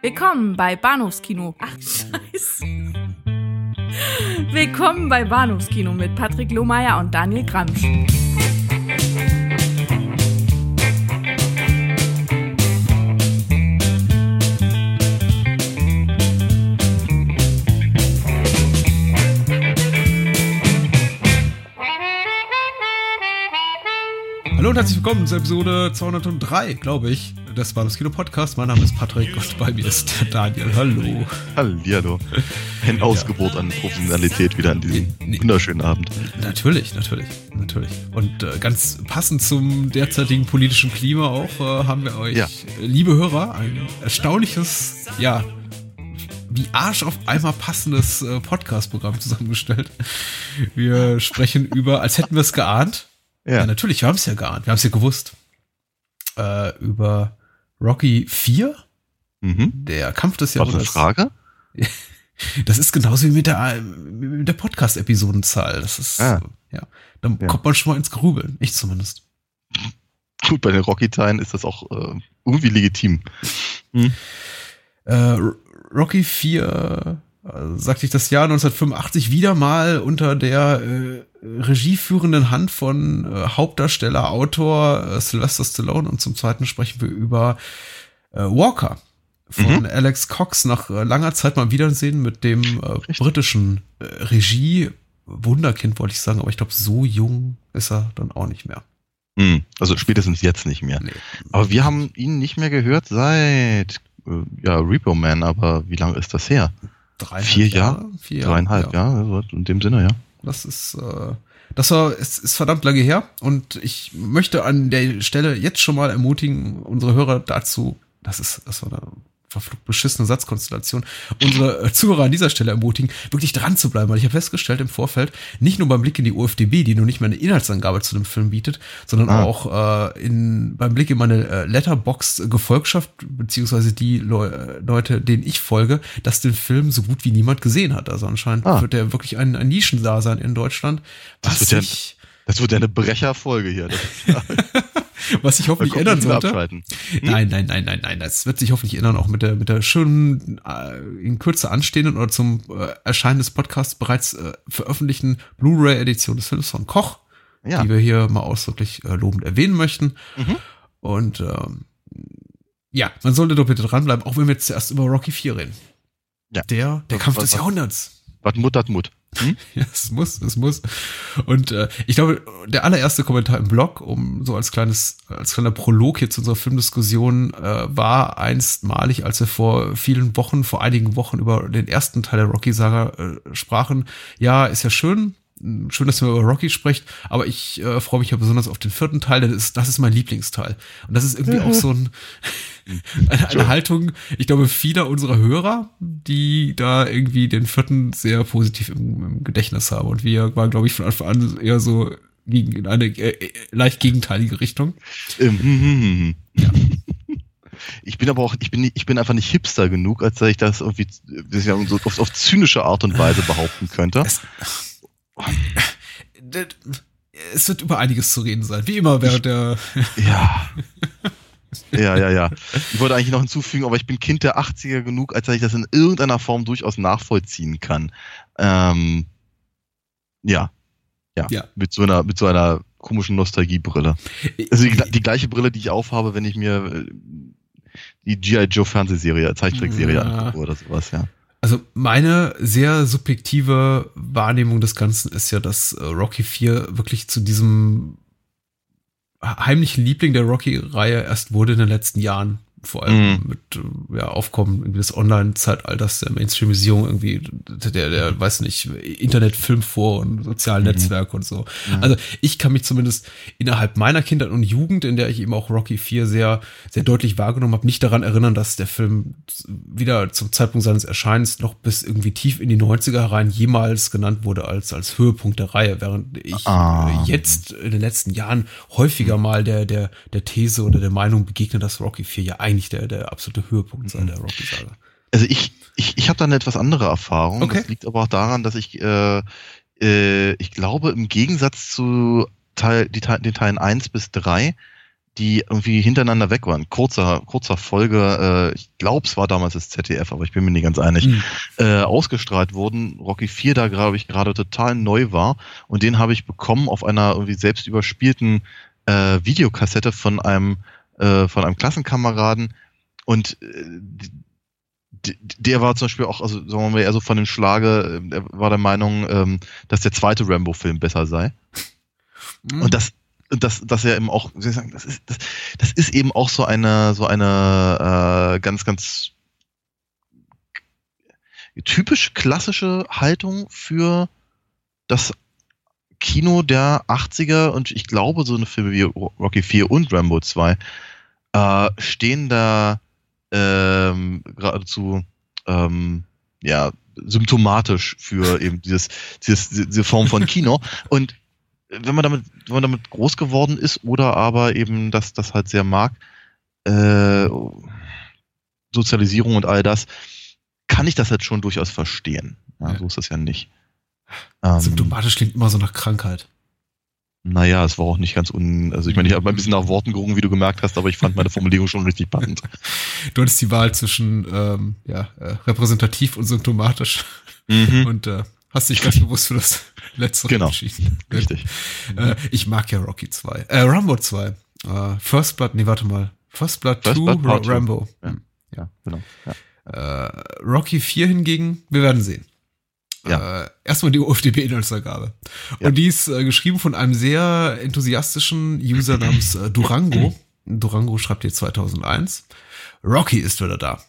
Willkommen bei Bahnhofskino. Ach, scheiße. Willkommen bei Bahnhofskino mit Patrick Lohmeier und Daniel Gramsch. Hallo und herzlich willkommen zur Episode 203, glaube ich, des Bahnhofs Kino Podcast. Mein Name ist Patrick und bei mir ist der Daniel. Hallo. Hallihallo. Ein Ausgebot an Professionalität wieder an diesem wunderschönen Abend. Natürlich, natürlich, natürlich. Und äh, ganz passend zum derzeitigen politischen Klima auch äh, haben wir euch, Ja. liebe Hörer, ein erstaunliches, ja, wie Arsch auf einmal passendes äh, Podcast-Programm zusammengestellt. Wir sprechen über, als hätten wir es geahnt, ja, Ja. natürlich, wir haben es ja geahnt, wir haben es ja gewusst. Äh, über Rocky 4, Mhm. der Kampf des War das eine Jahrhunderts. Frage? Das ist genauso wie mit der, mit der Podcast-Episodenzahl. Das ist, Ah. ja, dann Ja. kommt man schon mal ins Grübeln. Ich zumindest. Gut, bei den Rocky-Teilen ist das auch äh, irgendwie legitim. Äh, R- Rocky 4, äh, sagte ich das Jahr 1985 wieder mal unter der äh, regieführenden Hand von äh, Hauptdarsteller, Autor äh, Sylvester Stallone und zum zweiten sprechen wir über äh, Walker von Mhm. Alex Cox nach äh, langer Zeit mal wiedersehen mit dem äh, britischen äh, Regie Wunderkind wollte ich sagen, aber ich glaube so jung ist er dann auch nicht mehr. Hm. Also spätestens jetzt nicht mehr. Nee. Aber wir haben ihn nicht mehr gehört seit äh, ja, Repo Man, aber wie lange ist das her? Dreieinhalb Vier Jahre? Vier Dreieinhalb, ja. Also in dem Sinne, ja. Das ist, äh, das war, es ist verdammt lange her und ich möchte an der Stelle jetzt schon mal ermutigen, unsere Hörer dazu, das ist, das war eine verflucht beschissene Satzkonstellation, unsere äh, Zuhörer an dieser Stelle ermutigen, wirklich dran zu bleiben, weil ich habe festgestellt im Vorfeld, nicht nur beim Blick in die UFDB, die nur nicht mal eine Inhaltsangabe zu dem Film bietet, sondern Ah. auch äh, in, beim Blick in meine äh, Letterbox-Gefolgschaft, beziehungsweise die Leu äh, Leute, denen ich folge, dass den Film so gut wie niemand gesehen hat. Also anscheinend Ah. wird der wirklich ein, ein Nischendasein in Deutschland, Das was wird ja- Das wird ja eine Brecherfolge hier. Was ich hoffentlich ändern sollte. abschalten. Nein, nein, nein, nein, nein. Das wird sich hoffentlich ändern, auch mit der, mit der schönen, äh, in Kürze anstehenden oder zum äh, Erscheinen des Podcasts bereits äh, veröffentlichten Blu-ray-Edition des Films von Koch, Ja. die wir hier mal ausdrücklich äh, lobend erwähnen möchten. Mhm. Und ähm, ja, man sollte doch bitte dranbleiben, auch wenn wir jetzt zuerst über Rocky 4 reden. Ja. Der, der Was- Kampf was- des was- Jahrhunderts. Was Mut hat Mut. Hm? Ja, es muss, es muss. Und äh, ich glaube, der allererste Kommentar im Blog, um so als kleines, als kleiner Prolog hier zu unserer Filmdiskussion, äh, war einstmalig, als wir vor vielen Wochen, vor einigen Wochen über den ersten Teil der Rocky-Saga äh, sprachen. Ja, ist ja schön. Schön, dass ihr über Rocky sprecht, aber ich äh, freue mich ja besonders auf den vierten Teil, denn das ist, das ist mein Lieblingsteil. Und das ist irgendwie auch so ein, eine, eine Haltung, ich glaube, vieler unserer Hörer, die da irgendwie den vierten sehr positiv im, im Gedächtnis haben. Und wir waren, glaube ich, von Anfang an eher so gegen, in eine äh, äh, leicht gegenteilige Richtung. Ähm, hm, hm, hm. Ja. Ich bin aber auch, ich bin, ich bin einfach nicht hipster genug, als dass ich das irgendwie das ja so auf, auf zynische Art und Weise behaupten könnte. Es, es wird über einiges zu reden sein, wie immer während der. Ja. Ja, ja, ja. Ich wollte eigentlich noch hinzufügen, aber ich bin Kind der 80er genug, als dass ich das in irgendeiner Form durchaus nachvollziehen kann. Ähm, ja. Ja. Ja. Mit so einer, mit so einer komischen Nostalgiebrille. Also die, die gleiche Brille, die ich aufhabe, wenn ich mir äh, die G.I. Joe Fernsehserie, Zeichentrickserie Ja. angucke oder sowas, ja. Also meine sehr subjektive Wahrnehmung des Ganzen ist ja, dass äh, Rocky 4 wirklich zu diesem heimlichen Liebling der Rocky-Reihe erst wurde in den letzten Jahren. Vor allem Mhm. mit ja, Aufkommen irgendwie des Online-Zeitalters, der Mainstreamisierung irgendwie, der, der, weiß nicht, Internetfilmfor und sozialen Mhm. Netzwerke und so. Ja. Also ich kann mich zumindest innerhalb meiner Kindheit und Jugend, in der ich eben auch Rocky 4 sehr, sehr deutlich wahrgenommen habe, nicht daran erinnern, dass der Film wieder zum Zeitpunkt seines Erscheinens noch bis irgendwie tief in die 90er herein jemals genannt wurde als, als Höhepunkt der Reihe, während ich Ah. jetzt in den letzten Jahren häufiger mal der, der, der These oder der Meinung begegne, dass Rocky 4 ja eigentlich der, der absolute Höhepunkt sei der Rocky-Saga. Also ich, ich, ich habe da eine etwas andere Erfahrung. Okay. Das liegt aber auch daran, dass ich, äh, äh, ich glaube, im Gegensatz zu Teil, die, den Teilen 1 bis 3 die irgendwie hintereinander weg waren. Kurzer, kurzer Folge, äh, ich glaube, es war damals das ZDF, aber ich bin mir nicht ganz einig, mhm. äh, ausgestrahlt wurden. Rocky 4 da, glaube ich, gerade total neu war. Und den habe ich bekommen auf einer irgendwie selbst überspielten äh, Videokassette von einem, äh, von einem Klassenkameraden. Und äh, der war zum Beispiel auch, also sagen wir mal eher so von dem Schlage, äh, er war der Meinung, ähm, dass der zweite Rambo-Film besser sei. Mhm. Und das, dass, dass er eben auch, wie soll ich sagen, das ist, das, das ist eben auch so eine, so eine äh, ganz, ganz typisch klassische Haltung für das Kino der 80er und ich glaube, so eine Filme wie Rocky 4 und Rambo 2 äh, stehen da ähm, geradezu ähm, ja, symptomatisch für eben dieses, dieses, diese Form von Kino. Und wenn man damit, wenn man damit groß geworden ist oder aber eben das, das halt sehr mag, äh, Sozialisierung und all das, kann ich das jetzt schon durchaus verstehen. Ja, ja. So ist das ja nicht. Ähm, Symptomatisch klingt immer so nach Krankheit. Naja, es war auch nicht ganz un. Also ich meine, ich habe ein bisschen nach Worten gerungen, wie du gemerkt hast, aber ich fand meine Formulierung schon richtig passend. Du hattest die Wahl zwischen ähm, ja, äh, repräsentativ und symptomatisch. Mhm. Und äh, Hast dich ganz bewusst für das letzte genau. entschieden. Richtig. Äh, ich mag ja Rocky 2. Äh, Rambo 2. Äh, First Blood, nee, warte mal. First Blood 2, Rambo. Ja, ja genau. Ja. Äh, Rocky 4 hingegen, wir werden sehen. Ja. Äh, erstmal die UFDB-Inhaltsangabe. Ja. Und die ist äh, geschrieben von einem sehr enthusiastischen User namens äh, Durango. Durango schreibt hier 2001. Rocky ist wieder da.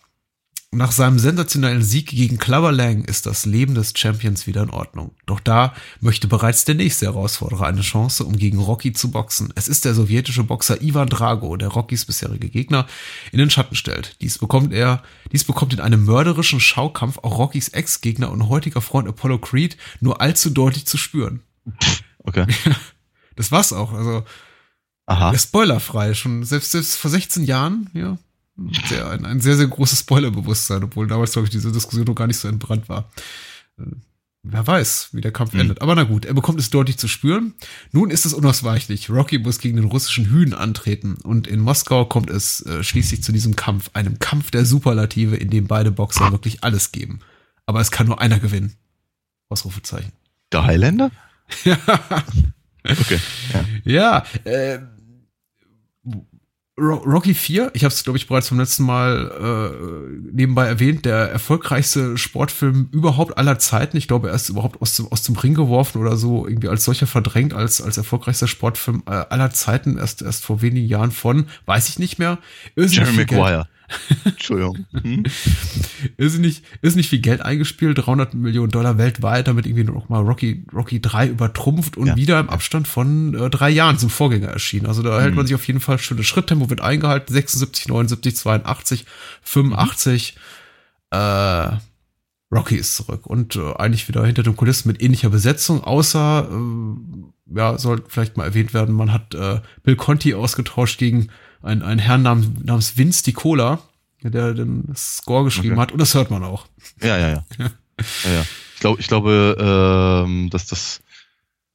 Nach seinem sensationellen Sieg gegen Clubber Lang ist das Leben des Champions wieder in Ordnung. Doch da möchte bereits der nächste Herausforderer eine Chance, um gegen Rocky zu boxen. Es ist der sowjetische Boxer Ivan Drago, der Rockys bisherige Gegner in den Schatten stellt. Dies bekommt er, dies bekommt in einem mörderischen Schaukampf auch Rockys Ex-Gegner und heutiger Freund Apollo Creed nur allzu deutlich zu spüren. Okay. Das war's auch. Also, Aha. spoilerfrei. Schon selbst, selbst vor 16 Jahren, ja, sehr, ein, ein sehr, sehr großes Spoilerbewusstsein, obwohl damals, glaube ich, diese Diskussion noch gar nicht so entbrannt war. Äh, wer weiß, wie der Kampf mhm. endet. Aber na gut, er bekommt es deutlich zu spüren. Nun ist es unausweichlich. Rocky muss gegen den russischen Hühn antreten. Und in Moskau kommt es äh, schließlich zu diesem Kampf. Einem Kampf der Superlative, in dem beide Boxer wirklich alles geben. Aber es kann nur einer gewinnen. Ausrufezeichen. Der Highlander? ja. Okay. Ja, ja äh, Rocky 4, ich habe es, glaube ich, bereits vom letzten Mal äh, nebenbei erwähnt, der erfolgreichste Sportfilm überhaupt aller Zeiten. Ich glaube, er ist überhaupt aus dem, aus dem Ring geworfen oder so, irgendwie als solcher verdrängt, als, als erfolgreichster Sportfilm äh, aller Zeiten, erst, erst vor wenigen Jahren von, weiß ich nicht mehr. Jeremy Maguire. Entschuldigung. Hm? ist, nicht, ist nicht viel Geld eingespielt, 300 Millionen Dollar weltweit, damit irgendwie noch mal Rocky, Rocky 3 übertrumpft und ja. wieder im Abstand von äh, drei Jahren zum Vorgänger erschienen. Also da mhm. hält man sich auf jeden Fall schönes Schritttempo, wird eingehalten, 76, 79, 82, 85, mhm. äh, Rocky ist zurück und äh, eigentlich wieder hinter den Kulissen mit ähnlicher Besetzung, außer, äh, ja, soll vielleicht mal erwähnt werden, man hat äh, Bill Conti ausgetauscht gegen ein, ein Herrn namens, namens Vince Dicola, der den Score geschrieben okay. hat. Und das hört man auch. Ja, ja, ja. ja. ja, ja. Ich, glaub, ich glaube, ähm, dass das,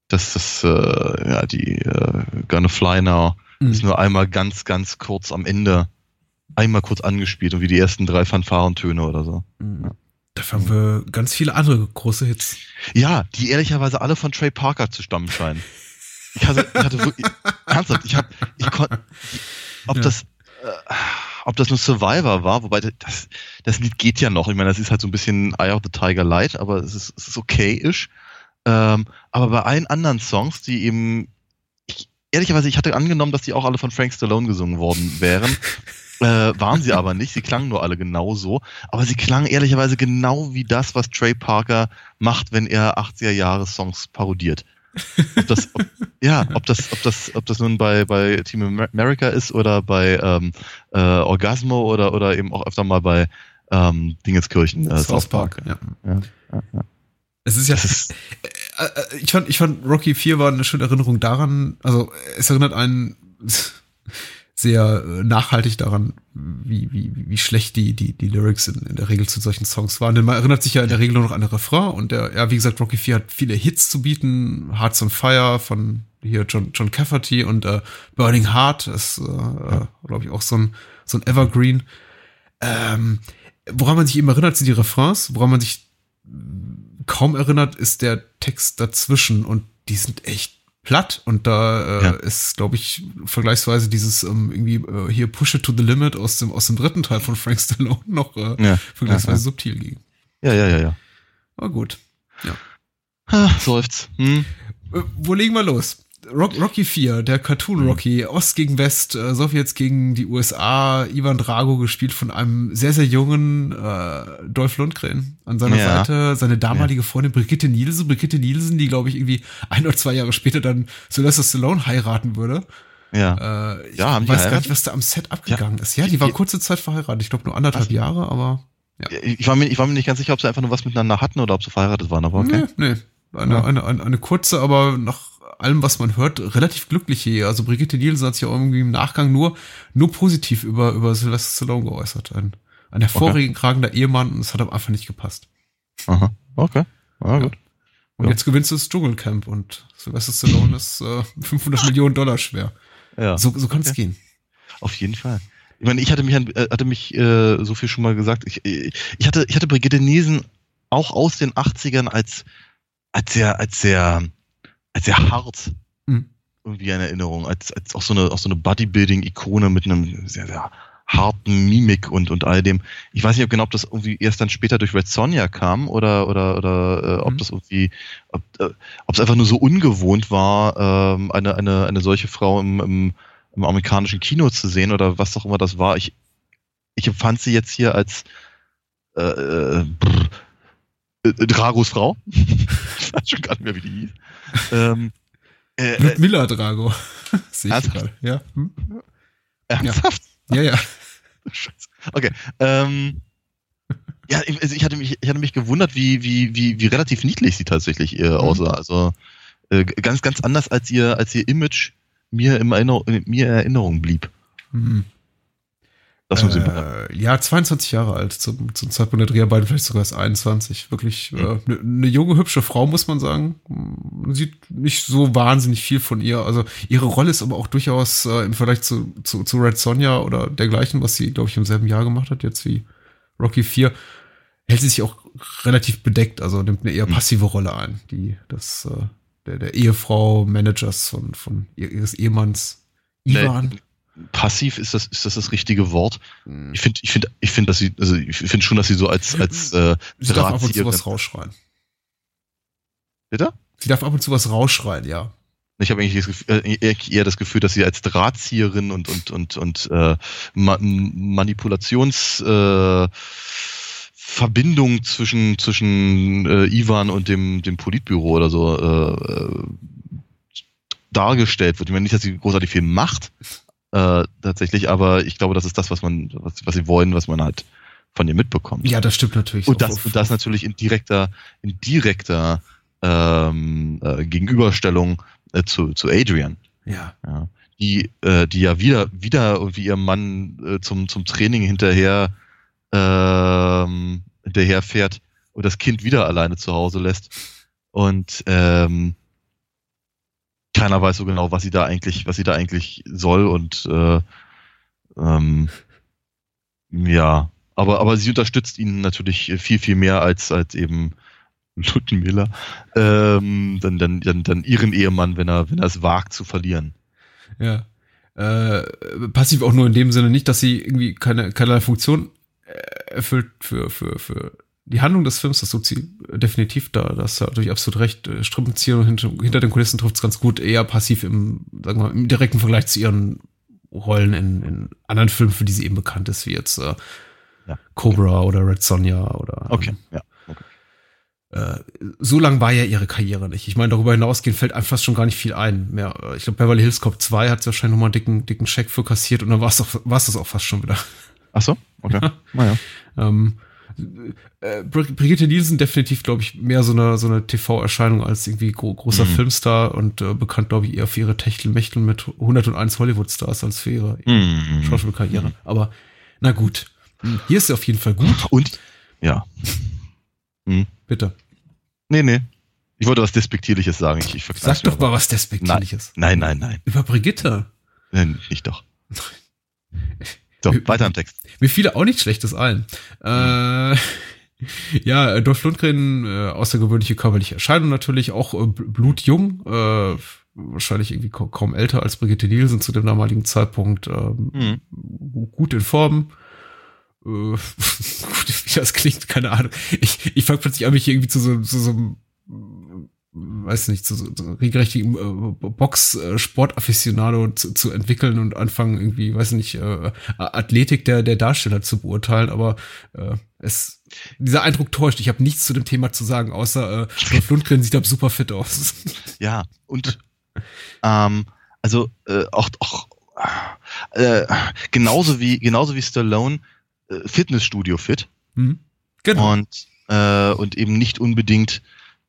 dass das, äh, ja, die äh, Gonna Fly Now mhm. ist nur einmal ganz, ganz kurz am Ende einmal kurz angespielt und wie die ersten drei Fanfarentöne oder so. Mhm. Ja. Dafür haben wir ganz viele andere große Hits. Ja, die ehrlicherweise alle von Trey Parker zu stammen scheinen. Ich hatte, ich hatte wirklich, ernsthaft, ich hab, ich konnte, ob ja. das, äh, ob das nur Survivor war, wobei das, das Lied geht ja noch. Ich meine, das ist halt so ein bisschen Eye of the Tiger Light, aber es ist, es ist okay-ish. Ähm, aber bei allen anderen Songs, die eben, ich, ehrlicherweise, ich hatte angenommen, dass die auch alle von Frank Stallone gesungen worden wären. Äh, waren sie aber nicht. Sie klangen nur alle genauso. Aber sie klangen ehrlicherweise genau wie das, was Trey Parker macht, wenn er 80er Jahre Songs parodiert. Ob das, ob, ja, ob das, ob das, ob das nun bei, bei Team America ist oder bei ähm, äh, Orgasmo oder, oder eben auch öfter mal bei ähm, Dingenskirchen, äh, South Park. Ja. Ja, ja, ja. Es ist ja, ist, äh, äh, ich fand, ich fand Rocky 4 war eine schöne Erinnerung daran, also es erinnert einen sehr äh, nachhaltig daran, wie, wie, wie schlecht die, die, die Lyrics in, in der Regel zu solchen Songs waren. Denn man erinnert sich ja in der Regel nur noch an den Refrain und der, ja, wie gesagt, Rocky 4 hat viele Hits zu bieten. Hearts on Fire von hier John, John Cafferty und äh, Burning Heart ist, äh, ja. glaube ich, auch so ein, so ein Evergreen. Ähm, woran man sich eben erinnert, sind die Refrains. Woran man sich kaum erinnert, ist der Text dazwischen und die sind echt platt und da äh, ja. ist, glaube ich, vergleichsweise dieses ähm, irgendwie äh, hier Push it to the limit aus dem aus dem dritten Teil von Frank Stallone noch äh, ja. vergleichsweise ja, subtil ging. Ja, ja, ja, ja. Aber gut. Ja. Ah, seufzt. Hm. Äh, wo legen wir los? Rock, Rocky 4, der Cartoon mhm. Rocky, Ost gegen West, äh, Sowjets gegen die USA, Ivan Drago gespielt von einem sehr, sehr jungen äh, Dolph Lundgren an seiner ja. Seite, seine damalige ja. Freundin Brigitte Nielsen, Brigitte Nielsen, die glaube ich irgendwie ein oder zwei Jahre später dann Sylvester Stallone heiraten würde. Ja, äh, ich ja, haben weiß gar nicht, was da am Set abgegangen ist. Ja, die war kurze Zeit verheiratet, ich glaube nur anderthalb was? Jahre, aber ja. Ich war, mir, ich war mir nicht ganz sicher, ob sie einfach nur was miteinander hatten oder ob sie verheiratet waren, aber okay. Nee, nee. Eine, eine, eine, eine kurze, aber noch allem, was man hört, relativ glücklich hier. Also Brigitte Nielsen hat sich auch irgendwie im Nachgang nur, nur positiv über, über Sylvester Stallone geäußert. Ein, ein hervorragender okay. Ehemann und es hat ihm einfach nicht gepasst. Aha, okay. Ah, gut. Und ja. jetzt gewinnst du das Dschungelcamp und Sylvester Stallone ist äh, 500 Millionen Dollar schwer. Ja. So, so kann es okay. gehen. Auf jeden Fall. Ich meine, ich hatte mich, äh, hatte mich äh, so viel schon mal gesagt. Ich, ich hatte, ich hatte Brigitte Nielsen auch aus den 80ern als, als sehr, als sehr als sehr hart mhm. irgendwie in Erinnerung, als, als auch so eine, auch so eine Bodybuilding-Ikone mit einem sehr, sehr harten Mimik und, und all dem. Ich weiß nicht ob genau, ob das irgendwie erst dann später durch Red Sonja kam oder, oder, oder äh, ob mhm. das irgendwie, ob äh, es einfach nur so ungewohnt war, ähm, eine, eine, eine solche Frau im, im, im amerikanischen Kino zu sehen oder was auch immer das war. Ich, ich empfand sie jetzt hier als äh, äh, äh, Dragos Frau. ich weiß schon gar nicht mehr, wie die hieß. Ähm, äh, Ludmilla Drago. Sehe ich gerade. Ja. Hm? Ernsthaft? Ja, ja. Scheiße. Okay. Ähm, ja, also ich hatte mich, ich hatte mich gewundert, wie, wie, wie, wie relativ niedlich sie tatsächlich äh, mhm. aussah. Also äh, ganz, ganz anders als ihr, als ihr Image mir, im Erinner mir in Erinnerung blieb. Mhm. Das muss äh, ja, 22 Jahre alt zum, zum Zeitpunkt der Dreharbeiten, vielleicht sogar erst 21. Wirklich eine mhm. äh, ne, ne junge, hübsche Frau, muss man sagen. Man sieht nicht so wahnsinnig viel von ihr. Also ihre Rolle ist aber auch durchaus äh, im Vergleich zu, zu, zu Red Sonja oder dergleichen, was sie, glaube ich, im selben Jahr gemacht hat, jetzt wie Rocky 4, hält sie sich auch relativ bedeckt, also nimmt eine eher mhm. passive Rolle ein, die das äh, der, der Ehefrau, Managers von, von ihres Ehemanns Ivan. Nee passiv ist das ist das das richtige Wort. Hm. Ich finde ich finde ich finde dass sie also ich finde schon, dass sie so als als äh, sie darf ab und zu was rausschreien. Bitte? Sie darf ab und zu was rausschreien, ja. Ich habe eigentlich das Gefühl, äh, eher das Gefühl, dass sie als Drahtzieherin und und und und äh, Manipulations äh, Verbindung zwischen zwischen äh, Ivan und dem dem Politbüro oder so äh dargestellt wird. Ich meine nicht, dass sie großartig viel macht, äh, tatsächlich, aber ich glaube, das ist das, was man, was, was sie wollen, was man halt von ihr mitbekommt. Ja, das stimmt natürlich. Und das, und das natürlich in direkter, in direkter ähm, äh, Gegenüberstellung äh, zu, zu Adrian. Ja. ja. Die, äh, die ja wieder, wieder irgendwie ihrem Mann äh, zum, zum Training hinterher, ähm, hinterher fährt und das Kind wieder alleine zu Hause lässt. Und ähm, keiner weiß so genau, was sie da eigentlich, was sie da eigentlich soll und äh, ähm, ja, aber aber sie unterstützt ihn natürlich viel viel mehr als als eben Ludmilla, ähm, dann, dann, dann, dann ihren Ehemann, wenn er wenn er es wagt zu verlieren. Ja. Äh, passiv auch nur in dem Sinne nicht, dass sie irgendwie keine keinerlei Funktion erfüllt für für für die Handlung des Films, das tut sie definitiv da. Das ist durch absolut recht. Äh, Strippenzieher hinter, hinter den Kulissen trifft es ganz gut, eher passiv im, sagen wir mal, im direkten Vergleich zu ihren Rollen in, in anderen Filmen, für die sie eben bekannt ist, wie jetzt äh, ja. Cobra okay. oder Red Sonja oder. Okay, ähm, ja. Okay. Äh, so lang war ja ihre Karriere nicht. Ich meine, darüber hinausgehend fällt einem fast schon gar nicht viel ein. Mehr. Ich glaube, Beverly Hills Cop 2 hat sie wahrscheinlich nochmal einen dicken, dicken Scheck für kassiert und dann war es das auch fast schon wieder. Ach so? Okay. naja. ähm, äh, Brigitte Nielsen definitiv, glaube ich, mehr so eine, so eine TV-Erscheinung als irgendwie gro großer mhm. Filmstar und äh, bekannt, glaube ich, eher für ihre Techtelmechtel mit 101 Hollywood-Stars als für ihre mhm. Schauspielkarriere. Mhm. Aber na gut, hm, hier ist sie auf jeden Fall gut. Und, ja. Mhm. Bitte. Nee, nee. Ich wollte was Despektierliches sagen. Ich, ich Sag doch mal was Despektierliches. Nein, nein, nein. nein. Über Brigitte. Nein, nicht doch. So, weiter im Text. Mir fiel auch nichts Schlechtes ein. Äh, ja, Dolph Lundgren, äh, außergewöhnliche körperliche Erscheinung natürlich, auch äh, blutjung, äh, wahrscheinlich irgendwie kaum älter als Brigitte Nielsen zu dem damaligen Zeitpunkt, ähm, mhm. gut in Form. Äh, wie das klingt, keine Ahnung. Ich, ich fange plötzlich an, mich irgendwie zu so, zu so einem weiß nicht, zu, zu regelrechtigen äh, Box-Sport-Afficionado zu, zu entwickeln und anfangen, irgendwie, weiß nicht, äh, Athletik der, der Darsteller zu beurteilen, aber äh, es, dieser Eindruck täuscht. Ich habe nichts zu dem Thema zu sagen, außer äh, Dolph Lundgren sieht da super fit aus. Ja, und ähm, also äh, auch, auch äh, genauso wie genauso wie Stallone äh, Fitnessstudio fit. Mhm. Genau. Und, äh, und eben nicht unbedingt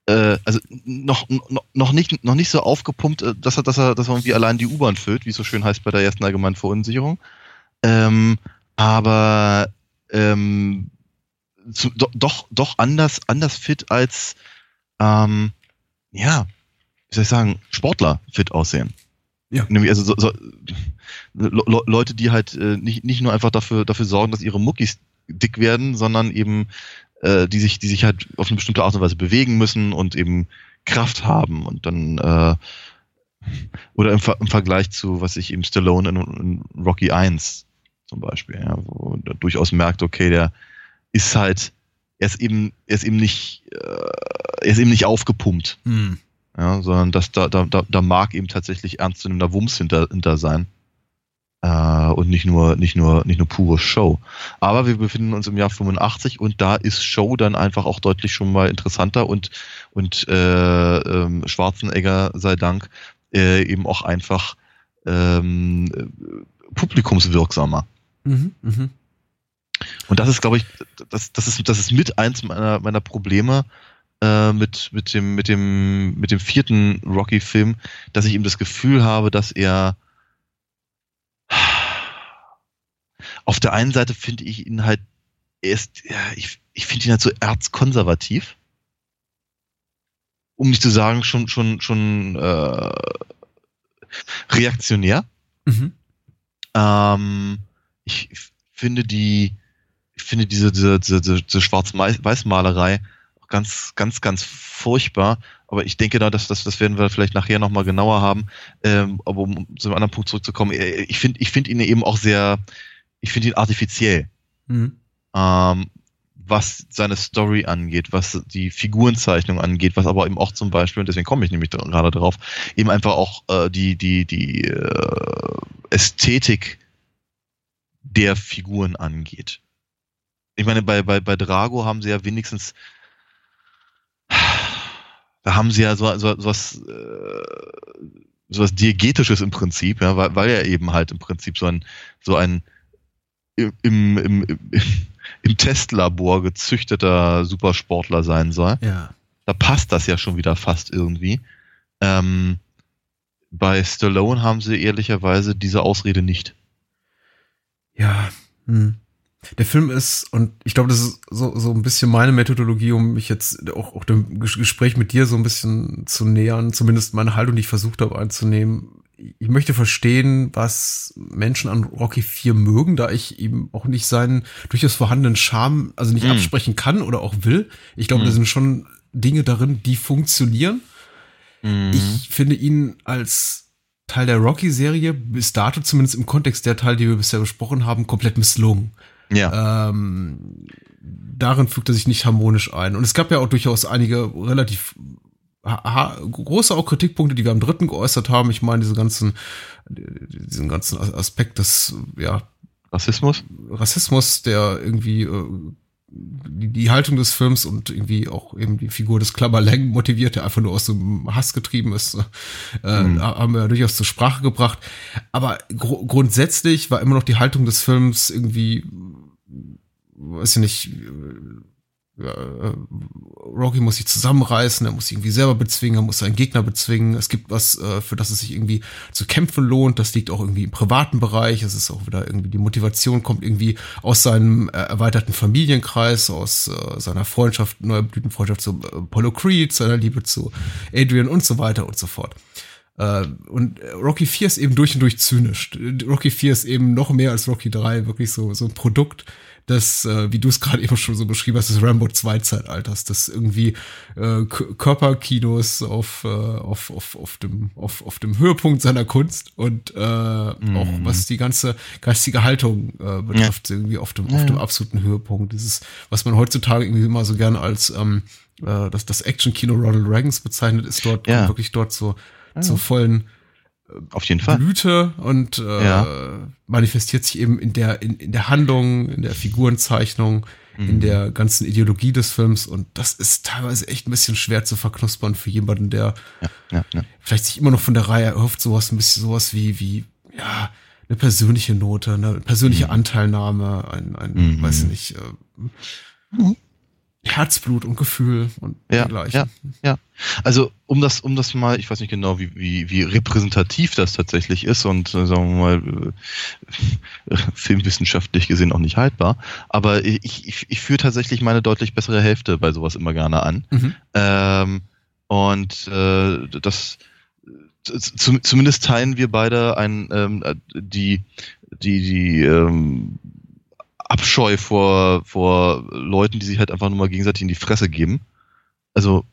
äh, also noch, noch, noch, nicht, noch nicht so aufgepumpt, äh, dass er, dass er, dass er irgendwie allein die U-Bahn füllt, wie es so schön heißt bei der ersten allgemeinen Verunsicherung. Ähm, aber ähm, zu, do, doch, doch anders, anders fit als, ähm, ja, wie soll ich sagen, Sportler fit aussehen. Ja. Also so, so, Le Leute, die halt äh, nicht, nicht nur einfach dafür, dafür sorgen, dass ihre Muckis dick werden, sondern eben äh, die sich, die sich halt auf eine bestimmte Art und Weise bewegen müssen und eben Kraft haben und dann äh, oder im, im Vergleich zu, was ich eben Stallone in, in Rocky 1 zum Beispiel, ja, wo er durchaus merkt, okay, der ist halt, er ist eben, er ist eben nicht, äh, er ist eben nicht aufgepumpt. Hm. Ja, sondern dass da, da, da, da mag eben tatsächlich ernstzunehmender Wumms hinter, hinter sein äh, und nicht nur, nicht nur, nicht nur pure Show. Aber wir befinden uns im Jahr 85 und da ist Show dann einfach auch deutlich schon mal interessanter und, und äh, ähm, Schwarzenegger sei Dank äh, eben auch einfach ähm, publikumswirksamer. Mhm, mh. Und das ist, glaube ich, das, das, ist, das ist mit eins meiner, meiner Probleme äh, mit, mit, dem, mit, dem, mit dem vierten Rocky-Film, dass ich ihm das Gefühl habe, dass er auf der einen Seite finde ich ihn halt, er ist, ja, ich, ich finde ihn halt so erzkonservativ. Um nicht zu sagen, schon, schon, schon äh, reaktionär. Mhm. Ähm, ich finde die, ich finde diese, diese, diese, diese Schwarz-Weiß-Malerei ganz, ganz, ganz furchtbar. Aber ich denke da, dass das, das werden wir vielleicht nachher nochmal genauer haben. Ähm, aber um zu einem anderen Punkt zurückzukommen, äh, ich finde, ich finde ihn eben auch sehr, ich finde ihn artifiziell. Mhm. Ähm, was seine Story angeht, was die Figurenzeichnung angeht, was aber eben auch zum Beispiel, und deswegen komme ich nämlich gerade drauf, eben einfach auch äh, die, die, die äh, Ästhetik der Figuren angeht. Ich meine, bei, bei, bei Drago haben sie ja wenigstens da haben sie ja so, so, so was, äh, so was Diegetisches im Prinzip, ja, weil, weil er eben halt im Prinzip so ein, so ein im, im, im, im Testlabor gezüchteter Supersportler sein soll. Ja. Da passt das ja schon wieder fast irgendwie. Ähm, bei Stallone haben sie ehrlicherweise diese Ausrede nicht. Ja, hm der Film ist, und ich glaube, das ist so, so ein bisschen meine Methodologie, um mich jetzt auch, auch dem Gespräch mit dir so ein bisschen zu nähern, zumindest meine Haltung, die ich versucht habe einzunehmen. Ich möchte verstehen, was Menschen an Rocky 4 mögen, da ich ihm auch nicht seinen durchaus vorhandenen Charme, also nicht mm. absprechen kann oder auch will. Ich glaube, mm. da sind schon Dinge darin, die funktionieren. Mm. Ich finde ihn als Teil der Rocky-Serie, bis dato zumindest im Kontext der Teil, die wir bisher besprochen haben, komplett misslungen. Ja. Ähm, darin fügt er sich nicht harmonisch ein. Und es gab ja auch durchaus einige relativ große auch Kritikpunkte, die wir am dritten geäußert haben. Ich meine, diese ganzen, diesen ganzen Aspekt des, ja. Rassismus? Rassismus, der irgendwie äh, die, die Haltung des Films und irgendwie auch eben die Figur des Clubber Lang motiviert, der einfach nur aus dem Hass getrieben ist, äh, mhm. haben wir durchaus zur Sprache gebracht. Aber gr grundsätzlich war immer noch die Haltung des Films irgendwie, weiß ich nicht, äh, Rocky muss sich zusammenreißen, er muss sich irgendwie selber bezwingen, er muss seinen Gegner bezwingen. Es gibt was, äh, für das es sich irgendwie zu kämpfen lohnt. Das liegt auch irgendwie im privaten Bereich. Es ist auch wieder irgendwie die Motivation kommt irgendwie aus seinem äh, erweiterten Familienkreis, aus seiner Freundschaft, neuer Blütenfreundschaft zu Apollo Creed, seiner Liebe zu Adrian und so weiter und so fort. Und Rocky 4 ist eben durch und durch zynisch. Rocky 4 ist eben noch mehr als Rocky 3 wirklich so, so ein Produkt des, äh, wie du es gerade eben schon so beschrieben hast, des Rambo 2 Zeitalters, das irgendwie äh, Körperkinos auf, äh, auf, auf, auf, dem, auf, auf dem Höhepunkt seiner Kunst und äh, mm. auch was die ganze geistige Haltung äh, betrifft, ja. irgendwie auf dem, auf dem absoluten Höhepunkt. Dieses, was man heutzutage irgendwie immer so gern als ähm, äh, das, das Action-Kino Ronald Reagans bezeichnet, ist dort ja. wirklich dort so ja. zur vollen auf jeden Fall. Blüte und äh, ja. manifestiert sich eben in der, in, in der Handlung, in der Figurenzeichnung, mhm. in der ganzen Ideologie des Films. Und das ist teilweise echt ein bisschen schwer zu verknuspern für jemanden, der ja, ja, vielleicht sich immer noch von der Reihe erhofft, sowas, ein bisschen sowas wie, wie, ja, eine persönliche Note, eine persönliche mhm. Anteilnahme, ein, ein, mhm. weiß ich nicht, äh. Herzblut und Gefühl und ja, dergleichen. Ja, ja. Also um das, um das mal, ich weiß nicht genau, wie, wie, wie repräsentativ das tatsächlich ist und äh, sagen wir mal äh, filmwissenschaftlich gesehen auch nicht haltbar, aber ich, ich, ich führe tatsächlich meine deutlich bessere Hälfte bei sowas immer gerne an. Mhm. Ähm, und äh, das zu, zumindest teilen wir beide ein ähm, die die die ähm, Abscheu vor, vor Leuten, die sich halt einfach nur mal gegenseitig in die Fresse geben. Also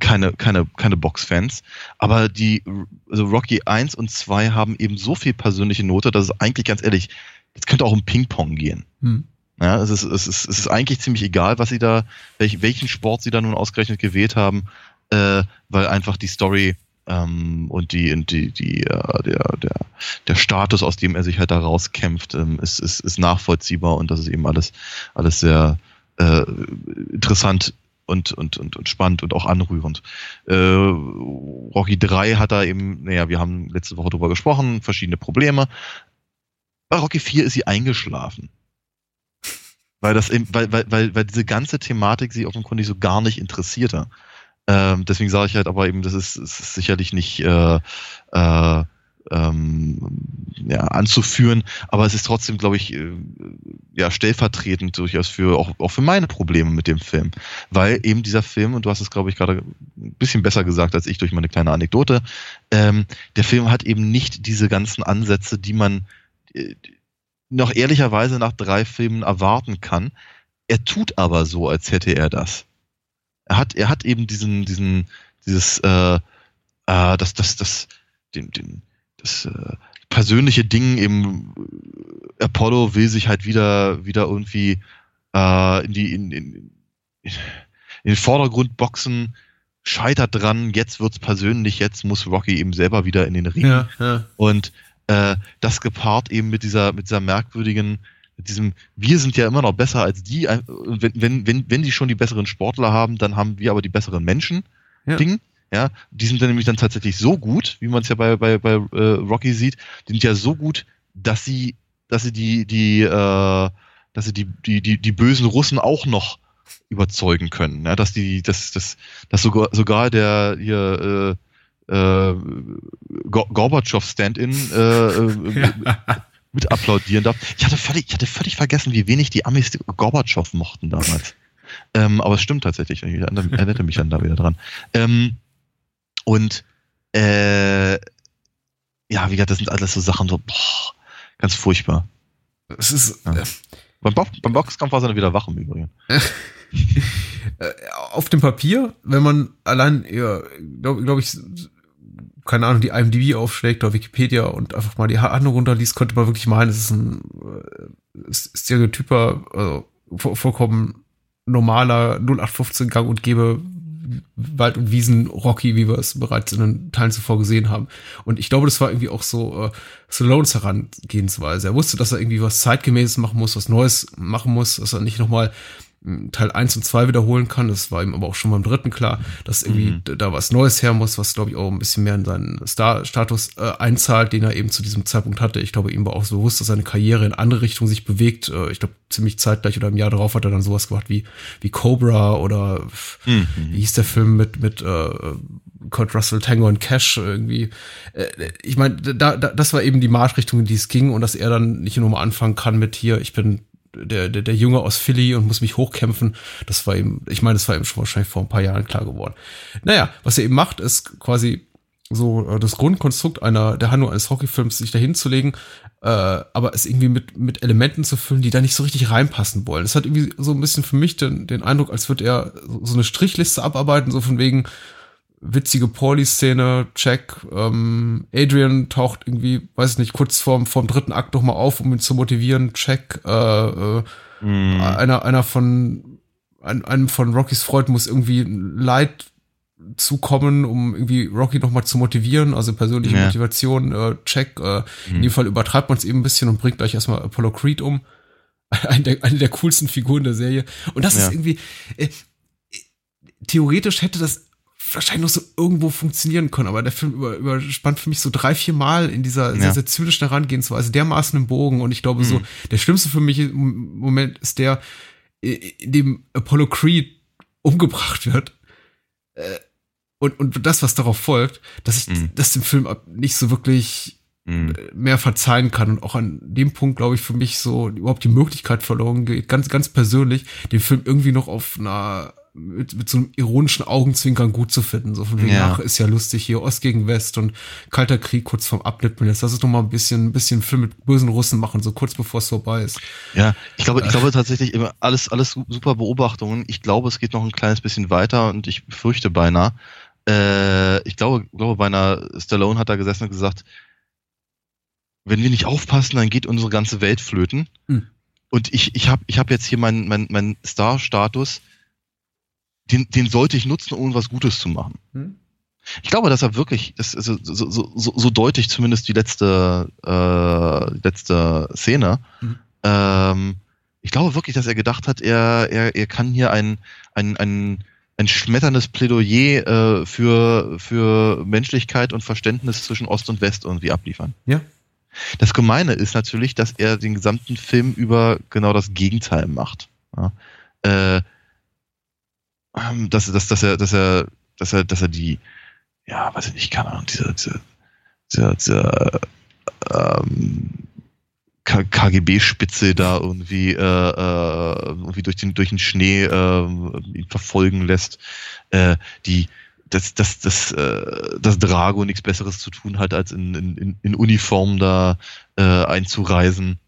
keine, keine, keine Boxfans. Aber die, also Rocky 1 und 2 haben eben so viel persönliche Note, dass es eigentlich ganz ehrlich, es könnte auch um Ping-Pong gehen. Hm. Ja, es ist, es ist, es ist eigentlich ziemlich egal, was sie da, welch, welchen Sport sie da nun ausgerechnet gewählt haben, äh, weil einfach die Story ähm, und die, die, die, äh, der, der, der Status, aus dem er sich halt da rauskämpft, ähm, ist, ist, ist nachvollziehbar und das ist eben alles, alles sehr äh, interessant und, und, und, und spannend und auch anrührend. Äh, Rocky 3 hat da eben, naja, wir haben letzte Woche drüber gesprochen, verschiedene Probleme. Bei Rocky 4 ist sie eingeschlafen. Weil das weil, weil, weil, weil diese ganze Thematik sie offenkundig so gar nicht interessierte. Ähm, deswegen sage ich halt aber eben, das ist, ist sicherlich nicht äh, äh, ähm, ja, anzuführen, aber es ist trotzdem, glaube ich, äh, ja, stellvertretend durchaus für auch, auch für meine Probleme mit dem Film. Weil eben dieser Film, und du hast es, glaube ich, gerade ein bisschen besser gesagt als ich durch meine kleine Anekdote, ähm, der Film hat eben nicht diese ganzen Ansätze, die man äh, noch ehrlicherweise nach drei Filmen erwarten kann. Er tut aber so, als hätte er das er hat, er hat eben diesen, diesen, dieses, äh, äh, das, das, das, den, den, das äh, persönliche Ding im Apollo will sich halt wieder, wieder irgendwie äh, in die, in, in, in den Vordergrund boxen, scheitert dran, jetzt wird's persönlich, jetzt muss Rocky eben selber wieder in den Ring. Ja, ja. Und äh, das gepaart eben mit dieser, mit dieser merkwürdigen mit diesem, wir sind ja immer noch besser als die, wenn, wenn, wenn, wenn die schon die besseren Sportler haben, dann haben wir aber die besseren Menschen, ja. Ding. Ja, die sind dann nämlich dann tatsächlich so gut, wie man es ja bei, bei, bei äh, Rocky sieht, die sind ja so gut, dass sie, dass sie die, die, äh, dass sie die, die, die, die bösen Russen auch noch überzeugen können. Ja, dass die, dass, dass, dass sogar, sogar der hier äh, äh, Gorbatschow Stand-in äh, äh ja mit applaudieren darf. Ich hatte völlig, ich hatte völlig vergessen, wie wenig die Amis Gorbatschow mochten damals. ähm, aber es stimmt tatsächlich. Ich erinnerte mich dann da wieder dran. Ähm, und äh, ja, wie gesagt, das sind alles so Sachen, so boah, ganz furchtbar. Es ist. Ja. Äh, beim, Bo beim Boxkampf war es dann wieder wach im Übrigen. Äh, auf dem Papier, wenn man allein, ja, glaube glaub ich, keine Ahnung, die IMDb aufschlägt oder Wikipedia und einfach mal die Handlung runterliest, könnte man wirklich meinen, es ist ein äh, Stereotyper, also vollkommen normaler 0815 Gang und Gäbe Wald- und Wiesen-Rocky, wie wir es bereits in den Teilen zuvor gesehen haben. Und ich glaube, das war irgendwie auch so äh, Stallones Herangehensweise. Er wusste, dass er irgendwie was zeitgemäßes machen muss, was Neues machen muss, dass er nicht nochmal Teil 1 und 2 wiederholen kann. Das war ihm aber auch schon beim dritten klar, dass irgendwie mhm. da was Neues her muss, was glaube ich auch ein bisschen mehr in seinen Star-Status äh, einzahlt, den er eben zu diesem Zeitpunkt hatte. Ich glaube, ihm war auch so bewusst, dass seine Karriere in andere Richtungen sich bewegt. Äh, ich glaube, ziemlich zeitgleich oder im Jahr darauf hat er dann sowas gemacht wie, wie Cobra oder mhm. wie hieß der Film mit, mit äh, Kurt Russell, Tango und Cash irgendwie. Äh, ich meine, da, da, das war eben die Marschrichtung, in die es ging und dass er dann nicht nur mal anfangen kann mit hier, ich bin der, der, der Junge aus Philly und muss mich hochkämpfen. Das war ihm, ich meine, das war ihm schon wahrscheinlich vor ein paar Jahren klar geworden. Naja, was er eben macht, ist quasi so äh, das Grundkonstrukt einer der Handlung eines Hockeyfilms sich dahin zu äh, aber es irgendwie mit mit Elementen zu füllen, die da nicht so richtig reinpassen wollen. Es hat irgendwie so ein bisschen für mich den, den Eindruck, als würde er so eine Strichliste abarbeiten, so von wegen witzige Pauli-Szene, check. Ähm, Adrian taucht irgendwie, weiß nicht, kurz vorm, vorm dritten Akt noch mal auf, um ihn zu motivieren, check. Äh, äh, mm. Einer, einer von, ein, einem von Rockys Freund muss irgendwie Leid zukommen, um irgendwie Rocky noch mal zu motivieren, also persönliche ja. Motivation, äh, check. Äh, mm. In dem Fall übertreibt man es eben ein bisschen und bringt gleich erstmal Apollo Creed um. eine, der, eine der coolsten Figuren der Serie. Und das ja. ist irgendwie, äh, theoretisch hätte das wahrscheinlich noch so irgendwo funktionieren können, aber der Film über, überspannt für mich so drei, vier Mal in dieser ja. sehr, sehr zynischen Herangehensweise dermaßen im Bogen und ich glaube mhm. so, der schlimmste für mich im Moment ist der, in dem Apollo Creed umgebracht wird. Äh, und, und das, was darauf folgt, dass ich mhm. das dem Film nicht so wirklich mhm. mehr verzeihen kann und auch an dem Punkt, glaube ich, für mich so überhaupt die Möglichkeit verloren geht, ganz, ganz persönlich, den Film irgendwie noch auf einer mit, mit so einem ironischen Augenzwinkern gut zu finden. So von wegen, ja. ach, ist ja lustig hier, Ost gegen West und Kalter Krieg kurz vorm Abnippeln. Jetzt lass es doch mal ein bisschen, ein bisschen Film mit bösen Russen machen, so kurz bevor es vorbei ist. Ja, ich glaube, ich glaube tatsächlich immer alles, alles super Beobachtungen. Ich glaube, es geht noch ein kleines bisschen weiter und ich fürchte beinahe, äh, ich glaube, glaube beinahe, Stallone hat da gesessen und gesagt, wenn wir nicht aufpassen, dann geht unsere ganze Welt flöten. Hm. Und ich, ich habe ich hab jetzt hier meinen mein, mein Star-Status den, den sollte ich nutzen, um was Gutes zu machen. Hm? Ich glaube, dass er wirklich, das, also, so, so, so, so deutlich zumindest die letzte, äh, letzte Szene, hm. ähm, ich glaube wirklich, dass er gedacht hat, er, er, er kann hier ein, ein, ein, ein schmetterndes Plädoyer äh, für, für Menschlichkeit und Verständnis zwischen Ost und West irgendwie abliefern. Ja. Das Gemeine ist natürlich, dass er den gesamten Film über genau das Gegenteil macht. Ja. Äh, ähm, dass, dass, dass er, dass er, dass er, dass er die, ja, weiß ich nicht, keine Ahnung, diese, diese, diese, diese ähm, KGB-Spitze da irgendwie, äh, äh, irgendwie durch den, durch den Schnee äh, verfolgen lässt, äh, die, dass, dass, dass, äh, dass Drago nichts Besseres zu tun hat, als in, in, in Uniform da äh, einzureisen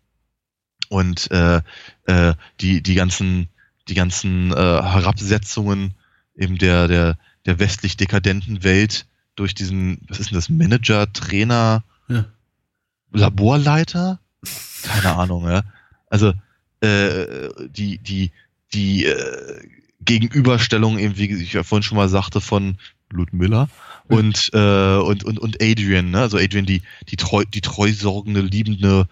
und äh, äh, die, die ganzen die ganzen äh, Herabsetzungen eben der, der, der westlich dekadenten Welt durch diesen, was ist denn das, Manager, Trainer, ja. Laborleiter? Keine Ahnung, ja. Also äh, die, die, die äh, Gegenüberstellung, eben, wie ich ja vorhin schon mal sagte, von Ludmilla und, äh, und, und, und Adrian, ne? Also Adrian, die, die treu, die treusorgende, liebende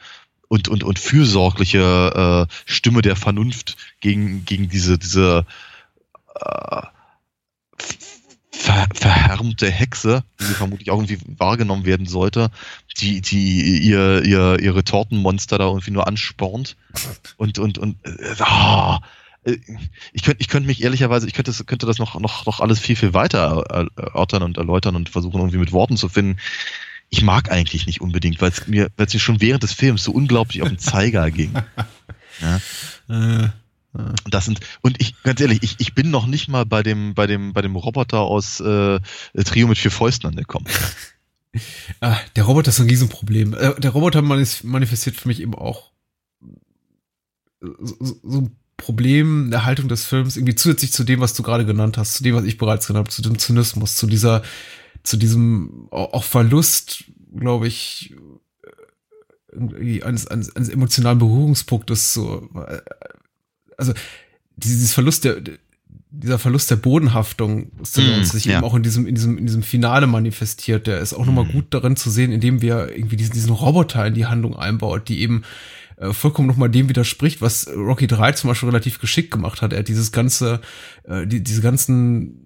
und, und, und fürsorgliche äh, Stimme der Vernunft gegen, gegen diese, diese äh, ver, verhärmte Hexe, die vermutlich auch irgendwie wahrgenommen werden sollte, die, die ihr, ihr, ihre Tortenmonster da irgendwie nur anspornt. Und, und, und äh, ah, ich könnte ich könnte mich ehrlicherweise, ich könnte, könnte das noch, noch, noch alles viel, viel weiter erörtern und erläutern und versuchen, irgendwie mit Worten zu finden ich mag eigentlich nicht unbedingt, weil es mir, weil es mir schon während des Films so unglaublich auf den Zeiger ging. Ja. Äh, äh. Das sind, und ich, ganz ehrlich, ich, ich bin noch nicht mal bei dem, bei dem, bei dem Roboter aus äh, Trio mit vier Fäusten angekommen. Ah, der Roboter ist ein Riesenproblem. Äh, der Roboter manifestiert für mich eben auch so, so ein Problem der Haltung des Films, irgendwie zusätzlich zu dem, was du gerade genannt hast, zu dem, was ich bereits genannt habe, zu dem Zynismus, zu dieser zu diesem auch Verlust, glaube ich, irgendwie eines, eines, eines emotionalen Berührungspunktes so, also dieses Verlust der, dieser Verlust der Bodenhaftung ist mm, sich ja. eben auch in diesem, in diesem, in diesem Finale manifestiert. Der ist auch mm. nochmal gut darin zu sehen, indem wir irgendwie diesen, diesen Roboter in die Handlung einbaut, die eben äh, vollkommen nochmal dem widerspricht, was Rocky 3 zum Beispiel relativ geschickt gemacht hat. Er hat dieses ganze, äh, die, diese ganzen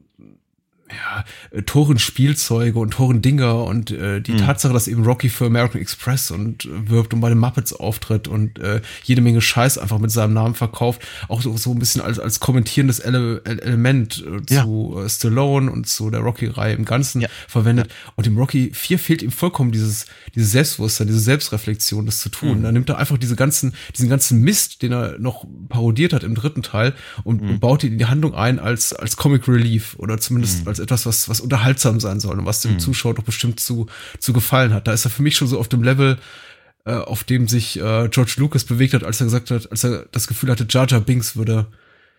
ja, äh, Toren Spielzeuge und Toren Dinger und äh, die mhm. Tatsache, dass eben Rocky für American Express und äh, wirbt und bei den Muppets auftritt und äh, jede Menge Scheiß einfach mit seinem Namen verkauft, auch so, so ein bisschen als, als kommentierendes Ele Element äh, ja. zu äh, Stallone und zu der Rocky-Reihe im Ganzen ja. verwendet. Und dem Rocky 4 fehlt ihm vollkommen dieses, dieses Selbstbewusstsein, diese Selbstreflexion, das zu tun. Mhm. Da nimmt er einfach diese ganzen, diesen ganzen Mist, den er noch parodiert hat im dritten Teil und, mhm. und baut ihn in die Handlung ein als, als Comic Relief oder zumindest mhm. Als etwas, was, was unterhaltsam sein soll und was dem mhm. Zuschauer doch bestimmt zu, zu gefallen hat. Da ist er für mich schon so auf dem Level, äh, auf dem sich äh, George Lucas bewegt hat, als er gesagt hat, als er das Gefühl hatte, Jar Jar Binks würde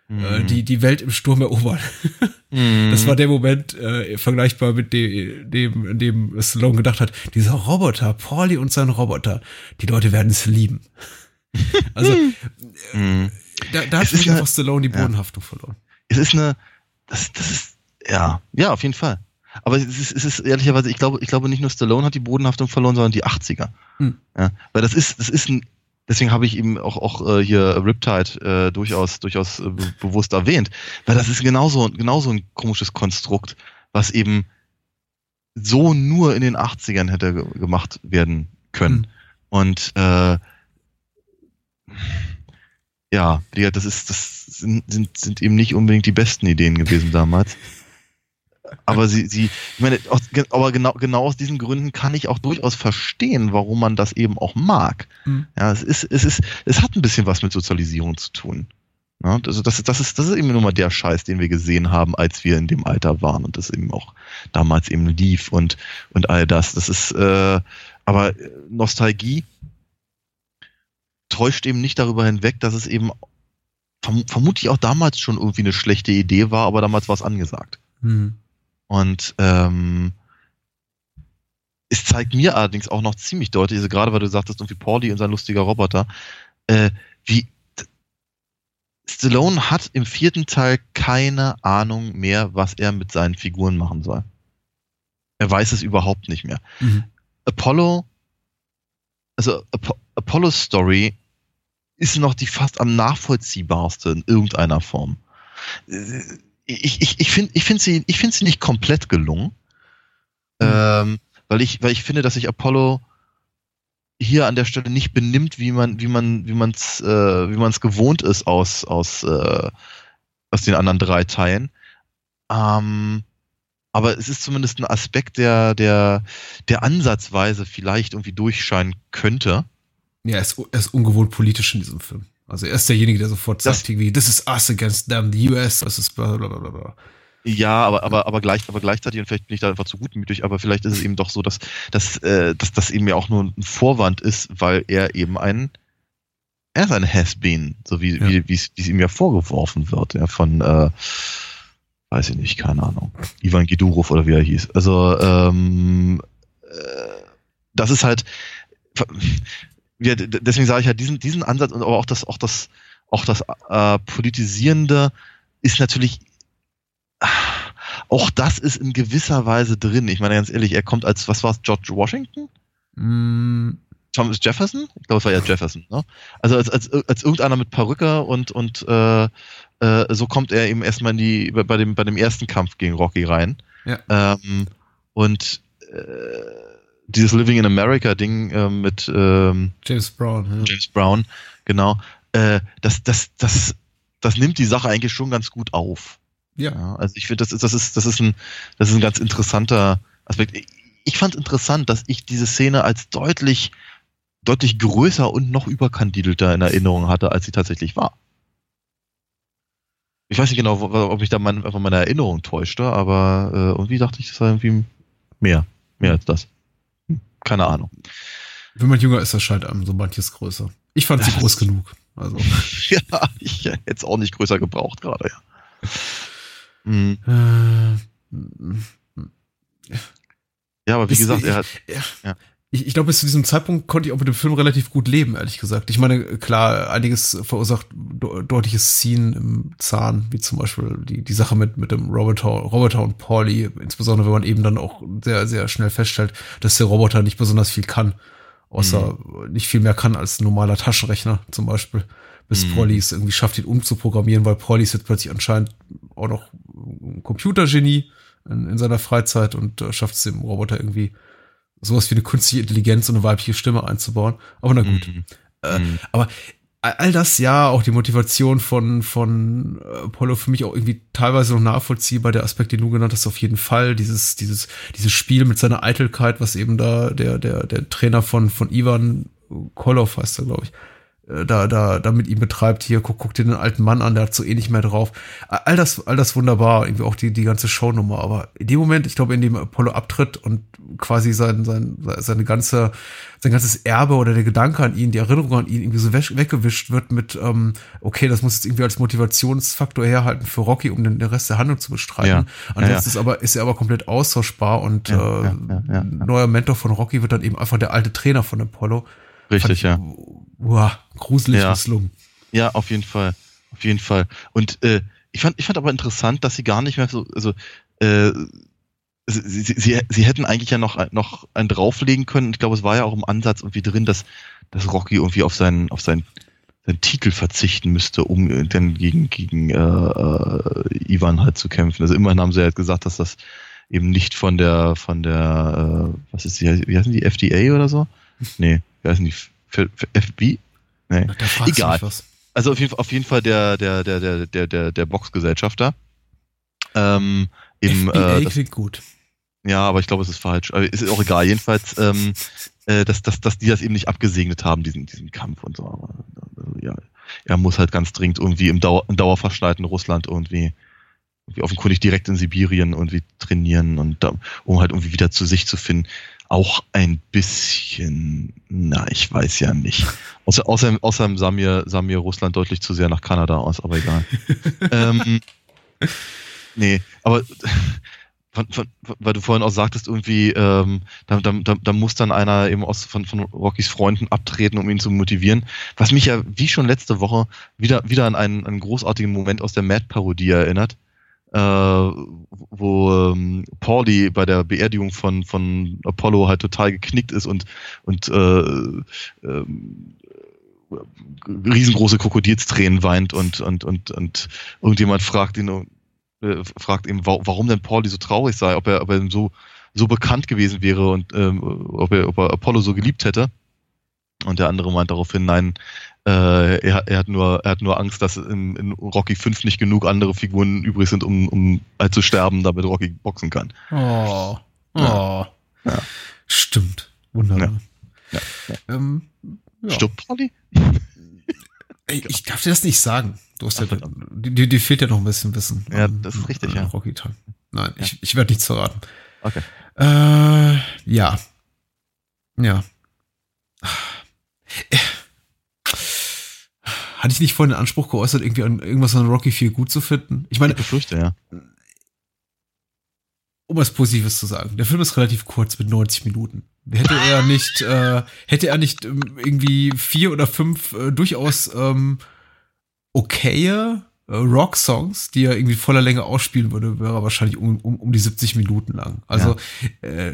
äh, mhm. die, die Welt im Sturm erobern. mhm. Das war der Moment, äh, vergleichbar mit dem, dem, in dem Stallone gedacht hat, dieser Roboter, Pauli und sein Roboter, die Leute werden es lieben. also, mhm. da, da hat sich einfach Stallone die Bodenhaftung ja. verloren. Es ist eine, das, das ist ja, ja, auf jeden Fall. Aber es ist, es ist ehrlicherweise, ich glaube, ich glaube nicht nur Stallone hat die Bodenhaftung verloren, sondern die 80er. Hm. Ja, weil das ist, das ist ein, deswegen habe ich eben auch, auch äh, hier Riptide äh, durchaus, durchaus äh, bewusst erwähnt, weil das ist genauso, genauso ein komisches Konstrukt, was eben so nur in den 80ern hätte gemacht werden können. Hm. Und äh, ja, das ist, das sind, sind, sind eben nicht unbedingt die besten Ideen gewesen damals aber sie, sie, ich meine, aus, aber genau, genau aus diesen Gründen kann ich auch durchaus verstehen, warum man das eben auch mag. Mhm. Ja, es ist, es ist, es hat ein bisschen was mit Sozialisierung zu tun. Ja, also das, das, ist, das ist eben nur mal der Scheiß, den wir gesehen haben, als wir in dem Alter waren und das eben auch damals eben lief und, und all das. Das ist, äh, aber Nostalgie täuscht eben nicht darüber hinweg, dass es eben verm vermutlich auch damals schon irgendwie eine schlechte Idee war, aber damals war es angesagt. Mhm. Und ähm, es zeigt mir allerdings auch noch ziemlich deutlich, also gerade weil du sagtest, irgendwie Pauli und sein lustiger Roboter, äh, wie Stallone hat im vierten Teil keine Ahnung mehr, was er mit seinen Figuren machen soll. Er weiß es überhaupt nicht mehr. Mhm. Apollo, also Ap Apollo's Story ist noch die fast am nachvollziehbarste in irgendeiner Form. Ich, ich, ich finde ich find sie, ich find sie nicht komplett gelungen. Mhm. Ähm, weil ich, weil ich finde, dass sich Apollo hier an der Stelle nicht benimmt, wie man, wie man, wie man es, äh, wie man es gewohnt ist aus, aus, äh, aus den anderen drei Teilen. Ähm, aber es ist zumindest ein Aspekt, der, der, der ansatzweise vielleicht irgendwie durchscheinen könnte. Ja, er ist, ist ungewohnt politisch in diesem Film. Also er ist derjenige, der sofort sagt, irgendwie, this is us against them, the US, das ist bla bla bla bla. Ja, aber, aber, aber, gleich, aber gleichzeitig, und vielleicht bin ich da einfach zu gutmütig, aber vielleicht ist es eben doch so, dass, dass, äh, dass das eben ja auch nur ein Vorwand ist, weil er eben ein, er ist ein Has-Been, so wie, ja. wie, wie es ihm ja vorgeworfen wird, ja, von, äh, weiß ich nicht, keine Ahnung, Ivan Gidurov oder wie er hieß. Also, ähm, äh, das ist halt, ja, deswegen sage ich ja, diesen, diesen Ansatz und aber auch das, auch das, auch das äh, Politisierende ist natürlich, auch das ist in gewisser Weise drin. Ich meine ganz ehrlich, er kommt als, was war es, George Washington? Mm. Thomas Jefferson? Ich glaube, es war ja Jefferson. Ne? Also als, als, als irgendeiner mit Perücke und, und äh, äh, so kommt er eben erstmal in die, bei dem, bei dem ersten Kampf gegen Rocky rein. Ja. Ähm, und äh, dieses Living in America Ding äh, mit ähm, James Brown. Ja. James Brown, genau. Äh, das, das, das, das nimmt die Sache eigentlich schon ganz gut auf. Ja. ja also ich finde, das ist, das ist, das ist ein, das ist ein ganz interessanter Aspekt. Ich fand interessant, dass ich diese Szene als deutlich, deutlich größer und noch überkandidelter in Erinnerung hatte, als sie tatsächlich war. Ich weiß nicht genau, ob mich da mein, einfach meine Erinnerung täuschte, aber äh, irgendwie dachte ich, das war irgendwie mehr, mehr als das keine Ahnung. Wenn man jünger ist, erscheint einem so manches größer. Ich fand sie groß genug. Also. ja, ich hätte es auch nicht größer gebraucht gerade, ja. Mhm. Äh, ja, aber wie gesagt, er hat. Ja. ja ich, ich glaube, bis zu diesem Zeitpunkt konnte ich auch mit dem Film relativ gut leben, ehrlich gesagt. Ich meine, klar, einiges verursacht deutliches Ziehen im Zahn, wie zum Beispiel die, die Sache mit, mit dem Roboter, Roboter und Pauli, insbesondere wenn man eben dann auch sehr, sehr schnell feststellt, dass der Roboter nicht besonders viel kann außer mhm. nicht viel mehr kann als ein normaler Taschenrechner zum Beispiel. Bis mhm. Polly es irgendwie schafft, ihn umzuprogrammieren, weil Polly ist jetzt plötzlich anscheinend auch noch ein Computergenie in, in seiner Freizeit und äh, schafft es dem Roboter irgendwie sowas wie eine künstliche Intelligenz und eine weibliche Stimme einzubauen. Aber na gut. Mhm. Äh, mhm. Aber all das ja, auch die Motivation von, von äh, Apollo für mich auch irgendwie teilweise noch nachvollziehbar. Der Aspekt, den du genannt hast, auf jeden Fall. Dieses, dieses, dieses Spiel mit seiner Eitelkeit, was eben da der, der, der Trainer von, von Ivan Kolov heißt er, glaube ich, da, da, da mit ihm betreibt. Hier, guck, guck dir den alten Mann an, der hat so eh nicht mehr drauf. All das, all das wunderbar, irgendwie auch die, die ganze Shownummer. Aber in dem Moment, ich glaube, in dem Apollo abtritt und quasi sein, sein, seine ganze, sein ganzes Erbe oder der Gedanke an ihn, die Erinnerung an ihn irgendwie so weggewischt wird mit, ähm, okay, das muss jetzt irgendwie als Motivationsfaktor herhalten für Rocky, um den, den Rest der Handlung zu bestreiten. Ja, Ansonsten ja, ja. ist aber, ist er aber komplett austauschbar und äh, neuer Mentor von Rocky wird dann eben einfach der alte Trainer von Apollo. Richtig, ja. Boah, gruselig ja. misslungen. Ja, auf jeden Fall. Auf jeden Fall. Und äh, ich fand, ich fand aber interessant, dass sie gar nicht mehr so, also äh, sie, sie, sie, sie hätten eigentlich ja noch, noch einen drauflegen können. Ich glaube, es war ja auch im Ansatz irgendwie drin, dass, dass Rocky irgendwie auf seinen, auf seinen, seinen Titel verzichten müsste, um äh, dann gegen, gegen äh, äh, Ivan halt zu kämpfen. Also immerhin haben sie halt gesagt, dass das eben nicht von der, von der, äh, was ist die, wie heißen die, FDA oder so? Nee, wie heißen die? FB? Nee. Egal. Also auf jeden, auf jeden Fall der, der, der, der, der, der, der Boxgesellschafter. Ähm, im, FBA äh, das, klingt gut. Ja, aber ich glaube, es ist falsch. Aber ist auch egal. Jedenfalls, ähm, äh, dass, dass, dass die das eben nicht abgesegnet haben, diesen, diesen Kampf und so. Aber also, ja, er muss halt ganz dringend irgendwie im, Dauer, im dauerverschneiten Russland irgendwie, irgendwie offenkundig direkt in Sibirien irgendwie trainieren und da, um halt irgendwie wieder zu sich zu finden. Auch ein bisschen, na, ich weiß ja nicht. Außer, außerdem, außerdem sah mir, sah mir Russland deutlich zu sehr nach Kanada aus, aber egal. ähm, nee, aber von, von, weil du vorhin auch sagtest, irgendwie, ähm, da, da, da, da muss dann einer eben aus, von, von Rockys Freunden abtreten, um ihn zu motivieren. Was mich ja, wie schon letzte Woche, wieder, wieder an einen, einen großartigen Moment aus der Mad-Parodie erinnert, äh, wo ähm, Pauli bei der Beerdigung von, von Apollo halt total geknickt ist und, und äh, äh, riesengroße Krokodilstränen weint und, und, und, und irgendjemand fragt ihn, äh, fragt eben, warum denn Pauli so traurig sei, ob er, ob er so, so bekannt gewesen wäre und ähm, ob, er, ob er Apollo so geliebt hätte. Und der andere meint daraufhin, nein, äh, er, er, hat nur, er hat nur Angst, dass in, in, Rocky 5 nicht genug andere Figuren übrig sind, um, um halt zu sterben, damit Rocky boxen kann. Oh. Oh. Ja. Ja. Stimmt. Wunderbar. Ja. Ähm, Stirbt Pauli? ich darf dir das nicht sagen. Du hast ja, dir, dir fehlt ja noch ein bisschen Wissen. Ja, das ist richtig, ja. Rocky Time. Nein, ich, ich werde nichts verraten. Okay. Äh, ja. Ja. Hatte ich nicht vorhin den Anspruch geäußert, irgendwie an irgendwas an Rocky 4 gut zu finden? Ich meine, ich befürchte, ja. Um was Positives zu sagen, der Film ist relativ kurz mit 90 Minuten. Hätte er nicht, äh, hätte er nicht ähm, irgendwie vier oder fünf äh, durchaus ähm, okaye äh, Rock-Songs, die er irgendwie voller Länge ausspielen würde, wäre er wahrscheinlich um, um, um die 70 Minuten lang. Also ja. äh,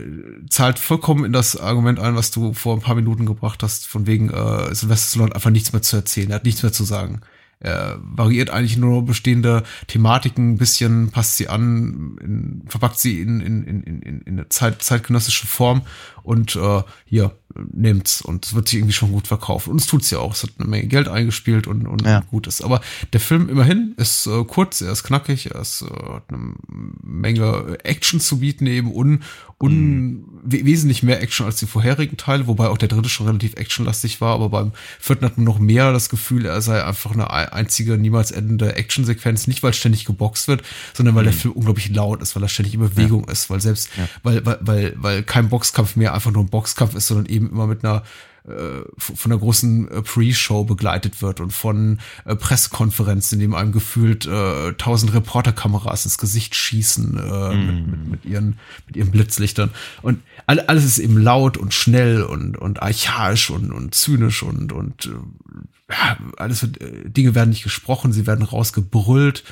zahlt vollkommen in das Argument ein, was du vor ein paar Minuten gebracht hast, von wegen äh, Sylvester Stallone einfach nichts mehr zu erzählen, er hat nichts mehr zu sagen. Er variiert eigentlich nur bestehende Thematiken ein bisschen, passt sie an, in, verpackt sie in, in, in, in, in eine Zeit, zeitgenössische Form und äh, hier, nimmt's und es wird sich irgendwie schon gut verkauft. Und es tut's ja auch. Es hat eine Menge Geld eingespielt und, und ja. gut ist. Aber der Film immerhin ist äh, kurz, er ist knackig, er ist, äh, hat eine Menge Action zu bieten, eben un, un mhm. wesentlich mehr Action als die vorherigen Teile, wobei auch der dritte schon relativ actionlastig war, aber beim vierten hat man noch mehr das Gefühl, er sei einfach eine einzige, niemals endende Actionsequenz, nicht weil ständig geboxt wird, sondern weil mhm. der Film unglaublich laut ist, weil er ständig in Bewegung ja. ist, weil selbst, ja. weil, weil, weil, weil kein Boxkampf mehr einfach nur ein Boxkampf ist, sondern eben immer mit einer äh, von einer großen äh, Pre-Show begleitet wird und von äh, Pressekonferenzen, in dem einem gefühlt äh, tausend Reporterkameras ins Gesicht schießen äh, mm. mit, mit, mit, ihren, mit ihren Blitzlichtern. Und alles ist eben laut und schnell und, und archaisch und, und zynisch und, und äh, ja, alles wird, Dinge werden nicht gesprochen, sie werden rausgebrüllt.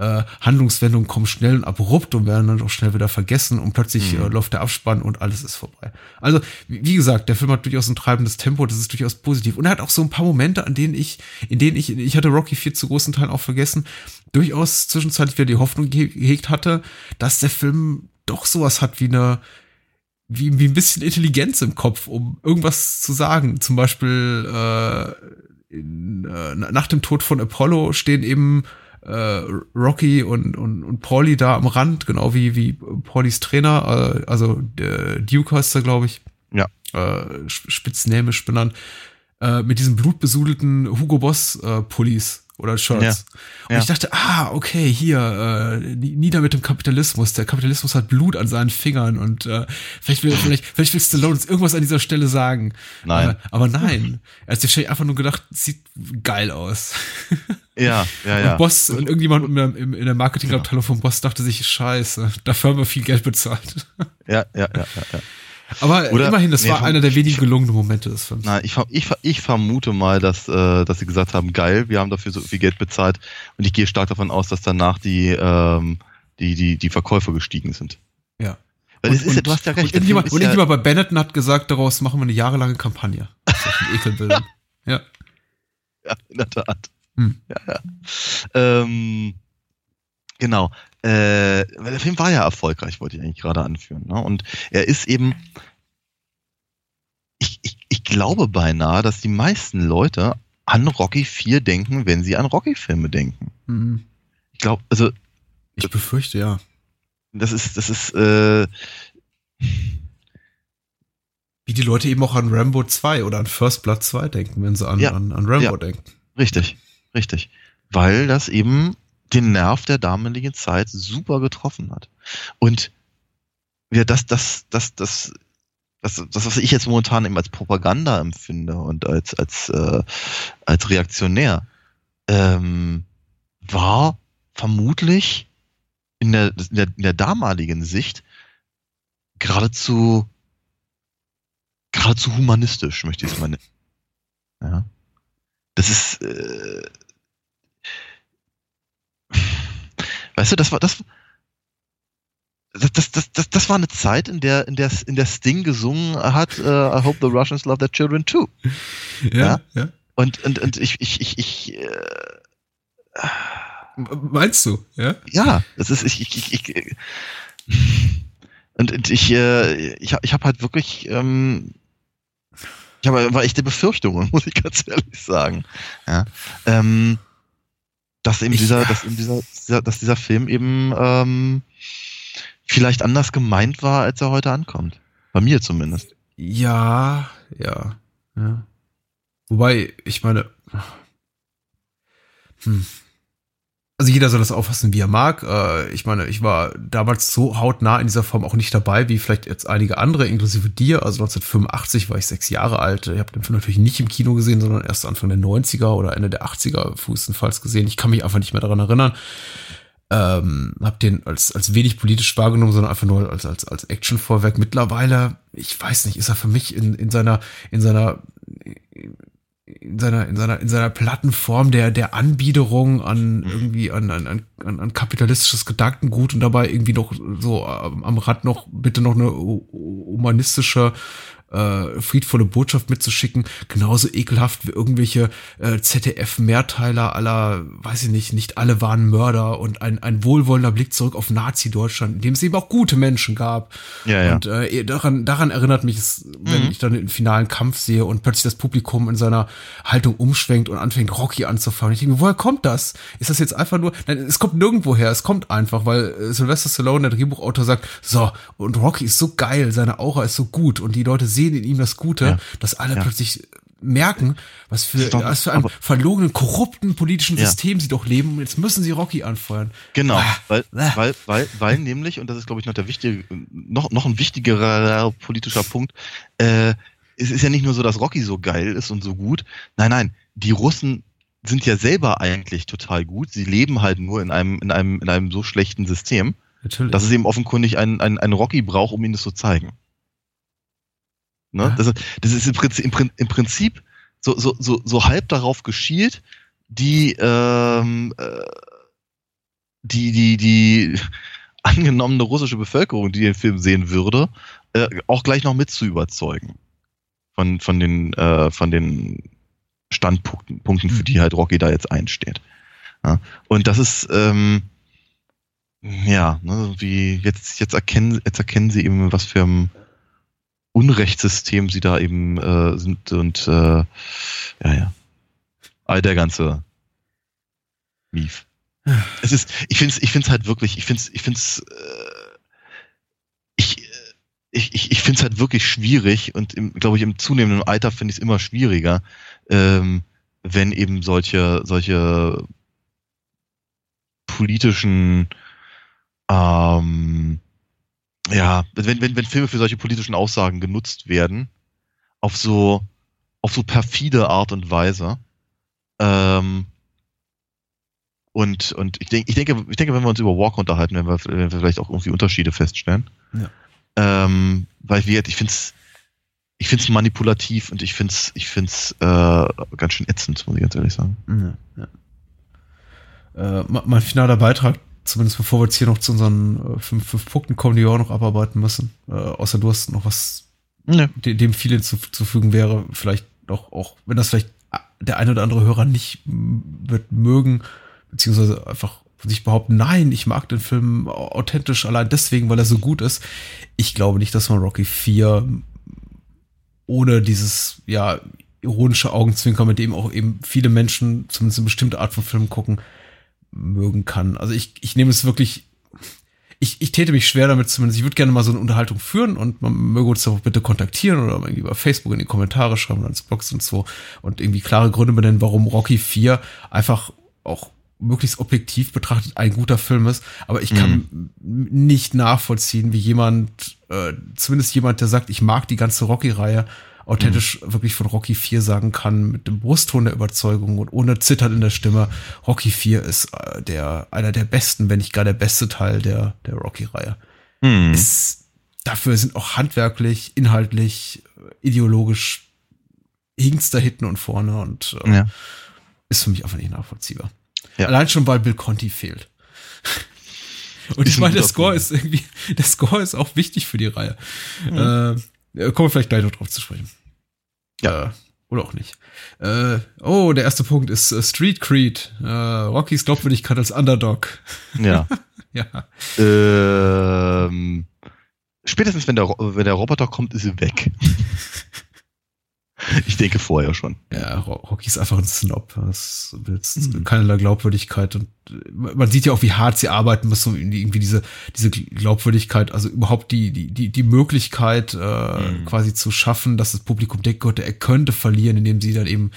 Äh, Handlungswendungen kommen schnell und abrupt und werden dann auch schnell wieder vergessen und plötzlich mhm. äh, läuft der Abspann und alles ist vorbei. Also, wie, wie gesagt, der Film hat durchaus ein treibendes Tempo, das ist durchaus positiv. Und er hat auch so ein paar Momente, an denen ich, in denen ich, ich hatte Rocky 4 zu großen Teilen auch vergessen, durchaus zwischenzeitlich wieder die Hoffnung gehegt hatte, dass der Film doch sowas hat wie eine, wie, wie ein bisschen Intelligenz im Kopf, um irgendwas zu sagen. Zum Beispiel äh, in, äh, nach dem Tod von Apollo stehen eben äh, Rocky und, und, und Pauli da am Rand, genau wie, wie Paulis Trainer, äh, also der Duke heißt er, glaube ich. Ja. Äh, spitznämisch benannt. Äh, mit diesen blutbesudelten Hugo Boss äh, Pullis oder Shirts. Ja. Und ja. ich dachte, ah, okay, hier, äh, nieder mit dem Kapitalismus. Der Kapitalismus hat Blut an seinen Fingern und äh, vielleicht will, vielleicht, vielleicht will Stallone uns irgendwas an dieser Stelle sagen. Nein. Aber, aber nein. Er hat sich einfach nur gedacht, sieht geil aus. Ja, ja, ja. Und Boss und irgendjemand in der Marketingabteilung vom Boss dachte sich, scheiße, dafür haben wir viel Geld bezahlt. Ja, ja, ja, ja. ja. Aber Oder, immerhin, das nee, war einer der wenigen gelungenen Momente des Films. Nein, ich, ich, ich vermute mal, dass, äh, dass sie gesagt haben, geil, wir haben dafür so viel Geld bezahlt und ich gehe stark davon aus, dass danach die, ähm, die, die, die Verkäufe gestiegen sind. Ja. Weil und, ist, ja, du hast ja recht. Und irgendjemand, und irgendjemand ja, bei Benetton hat gesagt, daraus machen wir eine jahrelange Kampagne. Ekelbildern. ja. Ja, in der Tat. Hm. Ja, ja. Ähm, genau. Äh, weil der Film war ja erfolgreich, wollte ich eigentlich gerade anführen. Ne? Und er ist eben, ich, ich, ich glaube beinahe, dass die meisten Leute an Rocky 4 denken, wenn sie an Rocky-Filme denken. Mhm. Ich glaube, also. Ich befürchte, ja. Das ist, das ist, äh, Wie die Leute eben auch an Rambo 2 oder an First Blood 2 denken, wenn sie an, ja. an, an Rambo ja. denken. Richtig, richtig. Weil das eben den Nerv der damaligen Zeit super getroffen hat. Und ja, das, das, das, das, das, das, was ich jetzt momentan eben als Propaganda empfinde und als, als, äh, als reaktionär, ähm, war vermutlich in der, in der, in der damaligen Sicht geradezu, geradezu humanistisch, möchte ich es mal nennen. Ja. Das ist, äh, Weißt du, das war das. Das, das, das, das, war eine Zeit, in der, in der, in der Sting gesungen hat, uh, I hope the Russians love their children too. Ja, ja. Und, und, und ich, ich, ich, ich äh, Meinst du, ja? Ja, das ist, ich, ich, ich, ich und ich, äh, ich, ich habe halt wirklich, ähm, ich habe war echte Befürchtungen, muss ich ganz ehrlich sagen. Ja. Ähm, dass eben ich, dieser, dass eben dieser, dieser, dass dieser Film eben ähm, vielleicht anders gemeint war, als er heute ankommt. Bei mir zumindest. Ja, ja, ja. Wobei, ich meine, hm, also jeder soll das auffassen, wie er mag. Äh, ich meine, ich war damals so hautnah in dieser Form auch nicht dabei, wie vielleicht jetzt einige andere, inklusive dir. Also 1985 war ich sechs Jahre alt. Ich habe den Film natürlich nicht im Kino gesehen, sondern erst Anfang der 90er oder Ende der 80er frühestenfalls gesehen. Ich kann mich einfach nicht mehr daran erinnern. Ähm, hab den als, als wenig politisch wahrgenommen, sondern einfach nur als, als, als Action-Vorwerk. Mittlerweile, ich weiß nicht, ist er für mich in, in seiner, in seiner, in seiner, in seiner, in seiner Plattenform der, der Anbiederung an mhm. irgendwie an, an, an, an kapitalistisches Gedankengut und dabei irgendwie noch so am Rad noch bitte noch eine humanistische äh, friedvolle Botschaft mitzuschicken, genauso ekelhaft wie irgendwelche äh, ZDF-Mehrteiler aller, weiß ich nicht, nicht alle waren Mörder und ein, ein wohlwollender Blick zurück auf Nazi-Deutschland, in dem es eben auch gute Menschen gab. Ja, ja. Und äh, daran, daran erinnert mich es, wenn mhm. ich dann den finalen Kampf sehe und plötzlich das Publikum in seiner Haltung umschwenkt und anfängt, Rocky anzufangen. Ich denke mir, woher kommt das? Ist das jetzt einfach nur, nein, es kommt nirgendwo her, es kommt einfach, weil äh, Sylvester Stallone, der Drehbuchautor, sagt, so, und Rocky ist so geil, seine Aura ist so gut und die Leute sehen sehen in ihm das Gute, ja. dass alle ja. plötzlich merken, was für, Stopp, was für einem verlogenen, korrupten politischen ja. System sie doch leben. Und jetzt müssen sie Rocky anfeuern. Genau, ah, weil, ah. weil, weil, weil nämlich, und das ist, glaube ich, noch der wichtige, noch, noch ein wichtigerer politischer Punkt, äh, es ist ja nicht nur so, dass Rocky so geil ist und so gut. Nein, nein, die Russen sind ja selber eigentlich total gut. Sie leben halt nur in einem, in einem, in einem so schlechten System, Natürlich. dass es eben offenkundig einen, einen, einen Rocky braucht, um ihnen das zu zeigen. Ne? Das, das, ist im Prinzip, im Prinzip so, so, so, so halb darauf geschielt, die, ähm, äh, die, die, die angenommene russische Bevölkerung, die den Film sehen würde, äh, auch gleich noch mit zu überzeugen. Von, von den, äh, von den Standpunkten, Punkten, für die mhm. halt Rocky da jetzt einsteht. Ja? Und das ist, ähm, ja, ne, wie jetzt, jetzt erkennen, jetzt erkennen sie eben, was für ein Unrechtssystem sie da eben äh, sind und äh, ja, ja. All der ganze Mief. Es ist, ich finde es ich find's halt wirklich, ich finde es, ich finde es, äh, ich, ich, ich, ich finde es halt wirklich schwierig und glaube ich im zunehmenden Alter finde ich es immer schwieriger, ähm, wenn eben solche, solche politischen ähm, ja, wenn, wenn, wenn Filme für solche politischen Aussagen genutzt werden, auf so, auf so perfide Art und Weise. Ähm, und, und ich, denk, ich, denke, ich denke, wenn wir uns über Walker unterhalten, werden wir, werden wir vielleicht auch irgendwie Unterschiede feststellen. Ja. Ähm, weil wir, ich finde es ich find's manipulativ und ich finde es ich find's, äh, ganz schön ätzend, muss ich ganz ehrlich sagen. Ja, ja. Äh, mein finaler Beitrag zumindest bevor wir jetzt hier noch zu unseren äh, fünf, fünf Punkten kommen, die wir auch noch abarbeiten müssen. Äh, außer du hast noch was, nee. dem viel hinzuzufügen wäre, vielleicht doch auch, wenn das vielleicht der eine oder andere Hörer nicht wird mögen, beziehungsweise einfach von sich behaupten, nein, ich mag den Film authentisch allein deswegen, weil er so gut ist. Ich glaube nicht, dass man Rocky 4 ohne dieses, ja, ironische Augenzwinkern, mit dem auch eben viele Menschen zumindest eine bestimmte Art von Film gucken, mögen kann. Also ich, ich nehme es wirklich, ich, ich täte mich schwer damit zumindest. Ich würde gerne mal so eine Unterhaltung führen und man möge uns doch bitte kontaktieren oder irgendwie bei Facebook in die Kommentare schreiben oder ins Blogs und so und irgendwie klare Gründe benennen, warum Rocky 4 einfach auch möglichst objektiv betrachtet ein guter Film ist. Aber ich kann mhm. nicht nachvollziehen, wie jemand, äh, zumindest jemand, der sagt, ich mag die ganze Rocky-Reihe, authentisch mhm. wirklich von Rocky 4 sagen kann, mit dem Brustton der Überzeugung und ohne Zittern in der Stimme. Rocky 4 ist äh, der, einer der besten, wenn nicht gar der beste Teil der, der Rocky-Reihe. Mhm. dafür sind auch handwerklich, inhaltlich, ideologisch hinkt's da hinten und vorne und äh, ja. ist für mich einfach nicht nachvollziehbar. Ja. Allein schon, weil Bill Conti fehlt. Und ich meine, der Score ist irgendwie, der Score ist auch wichtig für die Reihe. Mhm. Äh, kommen wir vielleicht gleich noch drauf zu sprechen. Ja. Äh, oder auch nicht. Äh, oh, der erste Punkt ist äh, Street Creed. Äh, Rockys Glaubwürdigkeit als Underdog. Ja. ja. Ähm, spätestens wenn der, wenn der Roboter kommt, ist sie weg. Ich denke vorher schon. Ja, Rocky ist einfach ein Snob. Das willst mhm. keinerlei Glaubwürdigkeit. Und man sieht ja auch, wie hart sie arbeiten müssen, um irgendwie diese, diese Glaubwürdigkeit, also überhaupt die, die, die, die Möglichkeit äh, mhm. quasi zu schaffen, dass das Publikum denkt, Gott, er könnte verlieren, indem sie dann eben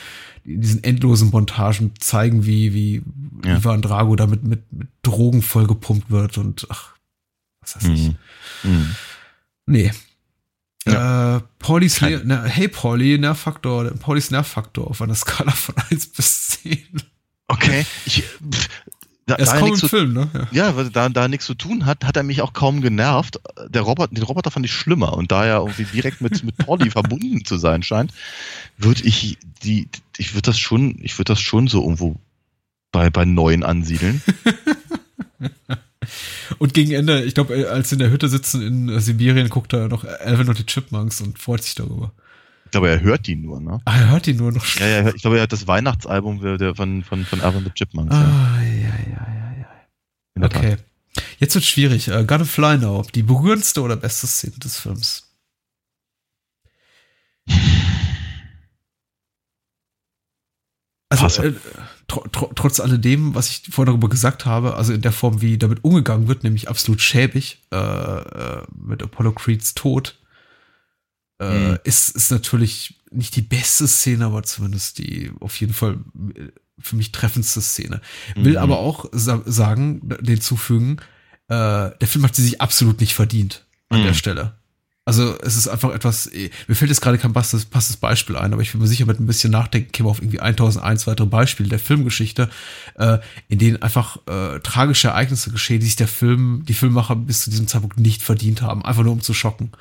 in diesen endlosen Montagen zeigen, wie, wie ja. Ivan Drago damit mit, mit Drogen vollgepumpt wird und ach, was weiß ich. Mhm. mhm. Nee, ja. Äh, Paulys, ne, hey Pauli, Nervfaktor, Paulys Nervfaktor auf einer Skala von 1 bis 10. Okay, ich, da, er ist da kaum im zu, Film, ne? Ja, ja weil da, da nichts zu tun hat, hat er mich auch kaum genervt. Der Roboter, den Roboter fand ich schlimmer und da er irgendwie direkt mit, mit Pauli verbunden zu sein scheint, würde ich die, ich würde das schon, ich würde das schon so irgendwo bei, bei neuen ansiedeln. Und gegen Ende, ich glaube, als sie in der Hütte sitzen in Sibirien, guckt er noch Alvin und die Chipmunks und freut sich darüber. Ich glaube, er hört die nur, ne? Ah, er hört die nur noch. Ja, ja, ich glaube, er hat das Weihnachtsalbum von, von, von Alvin und the Chipmunks. Ah, ja, ja, ja, ja. ja. Okay. Jetzt wird schwierig. Uh, Gotta Fly Now. Die berührendste oder beste Szene des Films? Also, äh, tr tr trotz alledem, was ich vorhin darüber gesagt habe, also in der Form, wie damit umgegangen wird, nämlich absolut schäbig, äh, äh, mit Apollo Creeds Tod, äh, mhm. ist, ist natürlich nicht die beste Szene, aber zumindest die auf jeden Fall äh, für mich treffendste Szene. Will mhm. aber auch sa sagen, den zufügen, äh, der Film hat sie sich absolut nicht verdient an mhm. der Stelle. Also es ist einfach etwas, eh, mir fällt jetzt gerade kein passendes, passendes Beispiel ein, aber ich bin mir sicher, mit ein bisschen Nachdenken käme auf irgendwie 1001 weitere Beispiele der Filmgeschichte, äh, in denen einfach äh, tragische Ereignisse geschehen, die sich der Film, die Filmmacher bis zu diesem Zeitpunkt nicht verdient haben, einfach nur um zu schocken.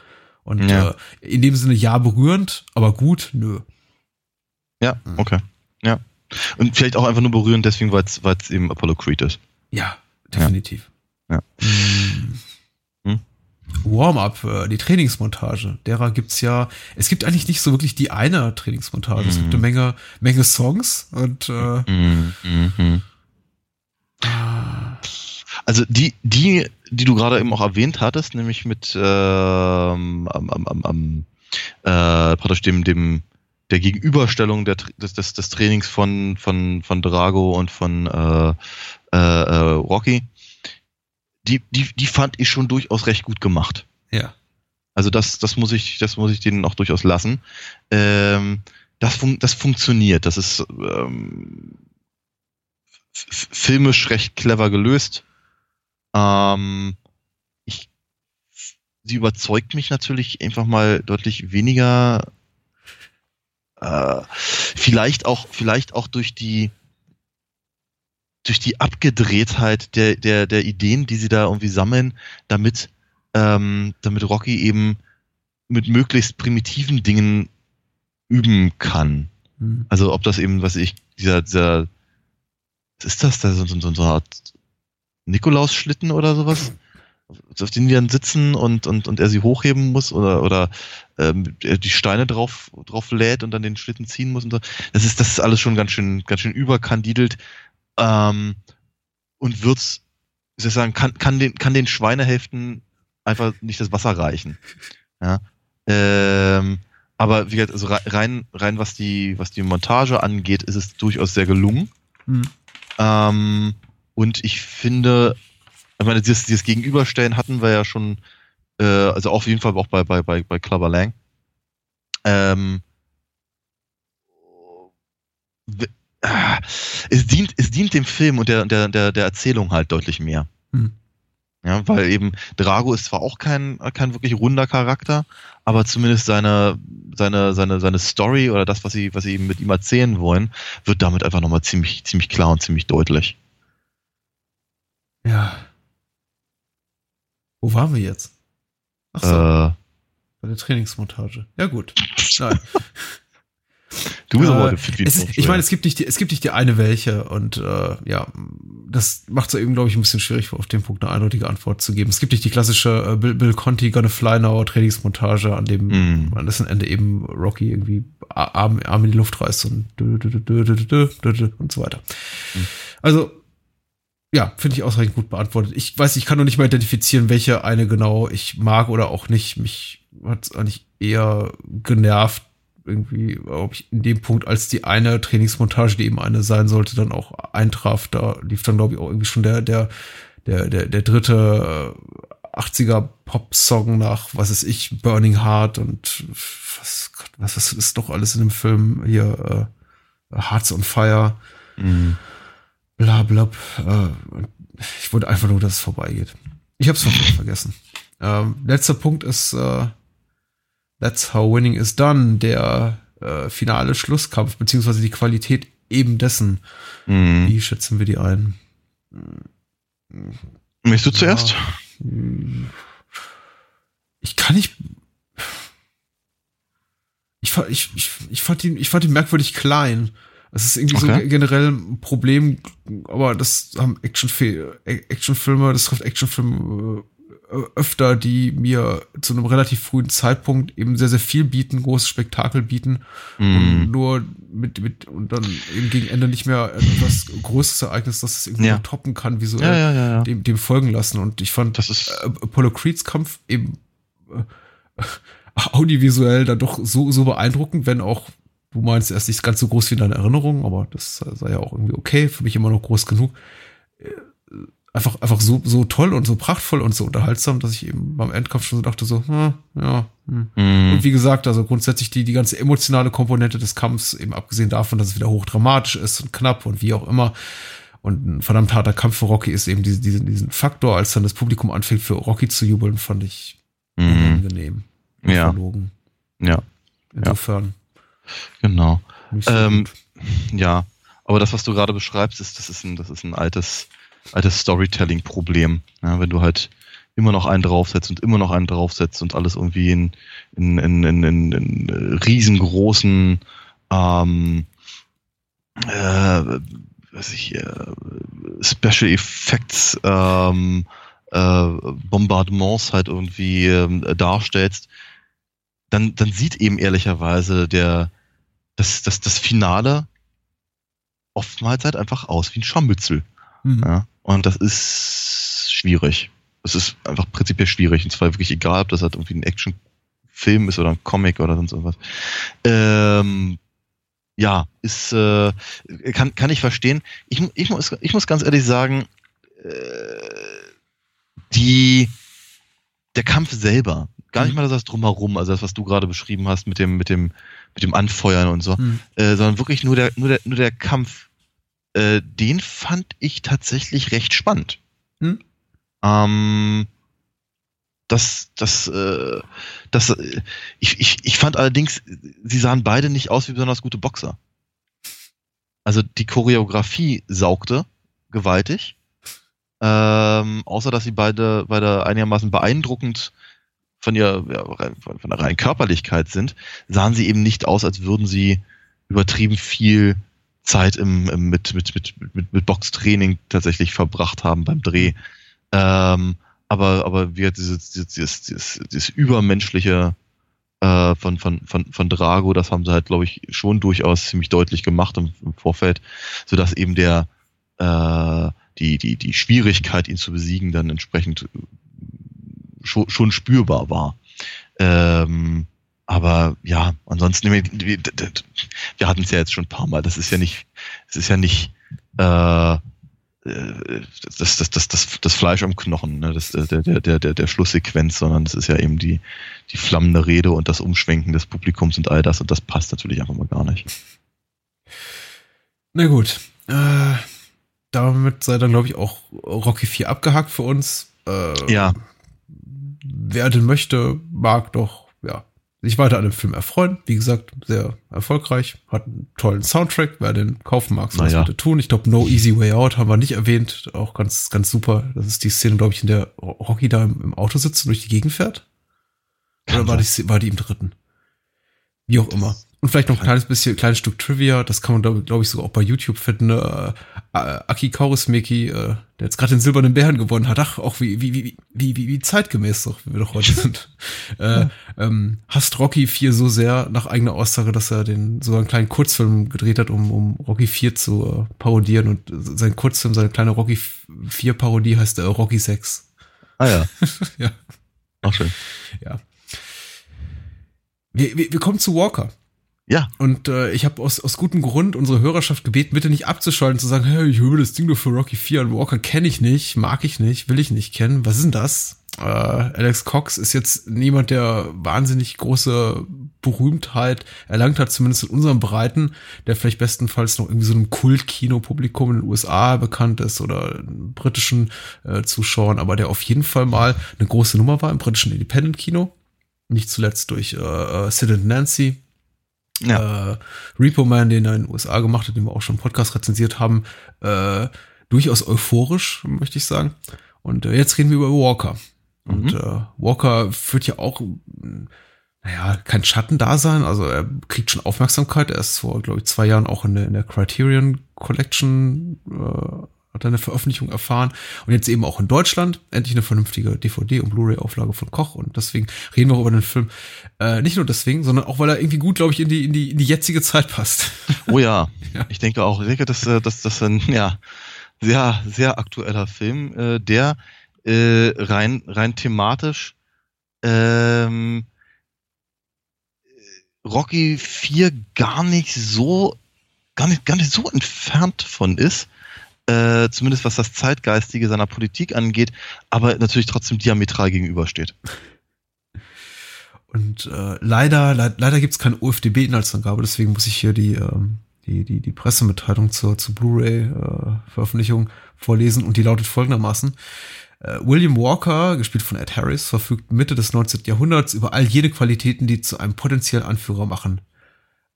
Und ja. äh, in dem Sinne ja berührend, aber gut, nö. Ja, okay. Ja. Und vielleicht auch einfach nur berührend deswegen, weil es eben Apollo Creed ist. Ja, definitiv. Ja. Mm. Hm? Warm-up, äh, die Trainingsmontage. Derer gibt's ja, es gibt eigentlich nicht so wirklich die eine Trainingsmontage. Es gibt Mhm. eine Menge, Menge Songs und äh, Mhm, mhm. Also die, die, die du gerade eben auch erwähnt hattest, nämlich mit ähm, am, am, am, äh, praktisch dem, dem der Gegenüberstellung der, des, des, des Trainings von, von, von Drago und von äh, äh, äh, Rocky, die, die, die fand ich schon durchaus recht gut gemacht. ja. Also das, das muss ich, das muss ich denen auch durchaus lassen. Ähm, das, fun das funktioniert. Das ist ähm, filmisch recht clever gelöst. Ähm, ich, sie überzeugt mich natürlich einfach mal deutlich weniger. Äh, vielleicht auch, vielleicht auch durch die durch die Abgedrehtheit der, der, der Ideen, die sie da irgendwie sammeln, damit ähm, damit Rocky eben mit möglichst primitiven Dingen üben kann. Hm. Also ob das eben, was ich, dieser, dieser, was ist das da, so, so, so, eine Art Nikolaus-Schlitten oder sowas? Auf denen die dann sitzen und, und, und er sie hochheben muss oder, oder ähm, er die Steine drauf, drauf lädt und dann den Schlitten ziehen muss und so. Das ist, das ist alles schon ganz schön, ganz schön überkandidelt. Ähm, und wird's, ich sagen, kann, kann den, kann den Schweinehälften einfach nicht das Wasser reichen. Ja. Ähm, aber wie gesagt, also rei- rein, rein was die, was die Montage angeht, ist es durchaus sehr gelungen. Hm. Ähm, und ich finde, ich meine, dieses, dieses Gegenüberstellen hatten wir ja schon, äh, also auf jeden Fall auch bei, bei, bei, bei Clubber Lang. Ähm, es dient, es dient dem Film und der, der, der, der Erzählung halt deutlich mehr. Hm. Ja, weil eben Drago ist zwar auch kein, kein wirklich runder Charakter, aber zumindest seine, seine, seine, seine Story oder das, was sie, was sie eben mit ihm erzählen wollen, wird damit einfach nochmal ziemlich, ziemlich klar und ziemlich deutlich. Ja. Wo waren wir jetzt? Ach so, Äh, bei der Trainingsmontage. Ja gut. Nein. Du äh, ist, Ich meine, es gibt nicht die, es gibt nicht die eine welche und äh, ja, das macht es eben, glaube ich, ein bisschen schwierig, auf den Punkt eine eindeutige Antwort zu geben. Es gibt nicht die klassische äh, Bill, Bill Conti Gonna Fly Now Trainingsmontage, an dem mm. an dessen Ende eben Rocky irgendwie Arm, Arm in die Luft reißt und dü, dü, dü, und so weiter. Mm. Also ja, finde ich ausreichend gut beantwortet. Ich weiß, ich kann noch nicht mal identifizieren, welche eine genau ich mag oder auch nicht. Mich hat es eigentlich eher genervt, irgendwie, ob ich in dem Punkt, als die eine Trainingsmontage, die eben eine sein sollte, dann auch eintraf, da lief dann, glaube ich, auch irgendwie schon der, der, der, der, der dritte äh, 80er Pop-Song nach, was ist ich, Burning Heart und was, Gott, was, was ist doch alles in dem Film hier, äh, Hearts on Fire Mhm. bla bla. Äh, ich wollte einfach nur, dass es vorbeigeht. Ich habe es vergessen. Ähm, letzter Punkt ist äh, That's How Winning is Done, der äh, finale Schlusskampf, beziehungsweise die Qualität eben dessen. Mhm. Wie schätzen wir die ein? Möchtest du zuerst? Ich kann nicht. Ich fand, ich, ich, ich fand ihn, ich fand ihn merkwürdig klein. Das ist irgendwie so Okay. ge- generell ein Problem, aber das haben Actionfil- Actionfilme, das trifft Actionfilme äh, öfter, die mir zu einem relativ frühen Zeitpunkt eben sehr, sehr viel bieten, großes Spektakel bieten und Mhm. nur mit, mit, und dann eben gegen Ende nicht mehr etwas größeres Ereignis, das es irgendwie Ja. toppen kann, visuell Ja, ja, ja, dem, dem folgen lassen. Und ich fand Das ist, äh, Apollo Creeds Kampf eben äh, audiovisuell dann doch so, so beeindruckend, wenn auch du meinst, er ist nicht ganz so groß wie in deiner Erinnerung, aber das sei ja auch irgendwie okay, für mich immer noch groß genug. Einfach, einfach so, so toll und so prachtvoll und so unterhaltsam, dass ich eben beim Endkampf schon so dachte, so, hm, ja, hm. Mhm. Und wie gesagt, also grundsätzlich die, die ganze emotionale Komponente des Kampfs, eben abgesehen davon, dass es wieder hochdramatisch ist und knapp und wie auch immer. Und ein verdammt harter Kampf für Rocky ist eben diese, diesen, diesen Faktor, als dann das Publikum anfängt, für Rocky zu jubeln, fand ich Mhm. unangenehm. und Ja. Verlogen. Ja, Insofern. genau. So Ähm. Ja, aber das, was du gerade beschreibst, ist, das ist ein, das ist ein altes, altes Storytelling-Problem. Ja, wenn du halt immer noch einen draufsetzt und immer noch einen draufsetzt und alles irgendwie in, in, in, in, in, in äh, riesengroßen ähm, äh, weiß ich, äh, Special Effects ähm, äh, Bombardements halt irgendwie ähm, darstellst, dann, dann sieht eben ehrlicherweise der, das, das, das Finale oftmals halt einfach aus wie ein Scharmützel. Mhm. Ja? Und das ist schwierig. Es ist einfach prinzipiell schwierig. Und zwar wirklich egal, ob das halt irgendwie ein Actionfilm ist oder ein Comic oder sonst irgendwas. Ähm, ja, ist, äh, kann, kann ich verstehen. Ich, ich, muss, ich muss ganz ehrlich sagen, äh, die, der Kampf selber, gar nicht mhm. mal das drumherum, also das, was du gerade beschrieben hast mit dem, mit dem, mit dem Anfeuern und so, mhm. äh, sondern wirklich nur der, nur der, nur der Kampf, äh, den fand ich tatsächlich recht spannend. Mhm. Ähm, das, das, äh, das, äh, ich, ich, ich fand allerdings, sie sahen beide nicht aus wie besonders gute Boxer. Also die Choreografie saugte gewaltig. Ähm, außer dass sie beide, beide einigermaßen beeindruckend von ihr, ja, von der reinen Körperlichkeit sind, sahen sie eben nicht aus, als würden sie übertrieben viel Zeit im, im mit, mit, mit, mit, mit Boxtraining tatsächlich verbracht haben beim Dreh. Ähm, aber, aber wir dieses, dieses, dieses, dieses übermenschliche äh, von, von, von, von Drago, das haben sie halt, glaube ich, schon durchaus ziemlich deutlich gemacht im, im Vorfeld, sodass eben der äh, die, die, die Schwierigkeit, ihn zu besiegen, dann entsprechend schon, schon spürbar war. Ähm, aber ja, ansonsten, wir, wir hatten es ja jetzt schon ein paar Mal. Das ist ja nicht, es ist ja nicht äh, das, das, das, das, das Fleisch am Knochen, ne? das, der, der, der, der, der Schlusssequenz, sondern das ist ja eben die, die flammende Rede und das Umschwenken des Publikums und all das und das passt natürlich einfach mal gar nicht. Na gut, äh, damit sei dann, glaube ich, auch Rocky 4 abgehakt für uns. Äh, ja. Wer denn möchte, mag doch, ja, sich weiter an dem Film erfreuen. Wie gesagt, sehr erfolgreich, hat einen tollen Soundtrack. Wer den kaufen mag, soll das bitte tun. Ich glaube, No Easy Way Out haben wir nicht erwähnt. Auch ganz, ganz super. Das ist die Szene, glaube ich, in der Rocky da im, im, Auto sitzt und durch die Gegend fährt. Oder war die, war die im dritten? Wie auch immer. Und vielleicht noch ein kleines bisschen, kleines Stück Trivia, das kann man, glaube glaub ich, sogar auch bei YouTube finden. Äh, Aki Kaurismäki, äh, der jetzt gerade den silbernen Bären gewonnen hat, ach, auch wie, wie, wie, wie, wie, wie zeitgemäß doch, wie wir doch heute sind. äh, ähm, hasst Rocky 4 so sehr, nach eigener Aussage, dass er den so einen kleinen Kurzfilm gedreht hat, um, um Rocky 4 zu äh, parodieren. Und sein Kurzfilm, seine kleine Rocky 4 Parodie heißt äh, Rocky 6. Ah ja. ja. Auch schön. Ja. Wir, wir, wir kommen zu Walker. Ja. Und äh, ich habe aus, aus gutem Grund unsere Hörerschaft gebeten, bitte nicht abzuschalten, zu sagen, hey, ich höre das Ding nur für Rocky 4 und Walker kenne ich nicht, mag ich nicht, will ich nicht kennen. Was ist denn das? Äh, Alex Cox ist jetzt niemand, der wahnsinnig große Berühmtheit erlangt hat, zumindest in unseren Breiten, der vielleicht bestenfalls noch irgendwie so einem Kult-Kino-Publikum in den USA bekannt ist oder britischen äh, Zuschauern, aber der auf jeden Fall mal eine große Nummer war im britischen Independent-Kino. Nicht zuletzt durch äh, äh Sid and Nancy, ja. äh, Repo Man, den er in den USA gemacht hat, den wir auch schon im Podcast rezensiert haben, äh, durchaus euphorisch, möchte ich sagen. Und äh, jetzt reden wir über Walker. Und mhm. äh, Walker führt ja auch, naja, kein Schattendasein, also er kriegt schon Aufmerksamkeit. Er ist vor, glaube ich, zwei Jahren auch in der, in der Criterion Collection äh, hat eine Veröffentlichung erfahren und jetzt eben auch in Deutschland endlich eine vernünftige DVD- und Blu-ray-Auflage von Koch und deswegen reden wir auch über den Film. Äh, nicht nur deswegen, sondern auch, weil er irgendwie gut, glaube ich, in die, in die, in die jetzige Zeit passt. Oh ja, ja. ich denke auch. Ich denke, dass, äh, dass das ein ja, sehr, sehr aktueller Film, äh, der äh, rein, rein thematisch ähm, Rocky 4 gar nicht so gar nicht, gar nicht so entfernt von ist äh, zumindest was das Zeitgeistige seiner Politik angeht, aber natürlich trotzdem diametral gegenübersteht. Und äh, leider, le leider gibt es keine OFDB-Inhaltsangabe, deswegen muss ich hier die, ähm, die, die, die Pressemitteilung zur, zur Blu-ray-Veröffentlichung äh, vorlesen und die lautet folgendermaßen. Äh, William Walker, gespielt von Ed Harris, verfügt Mitte des 19. Jahrhunderts über all jene Qualitäten, die zu einem potenziellen Anführer machen.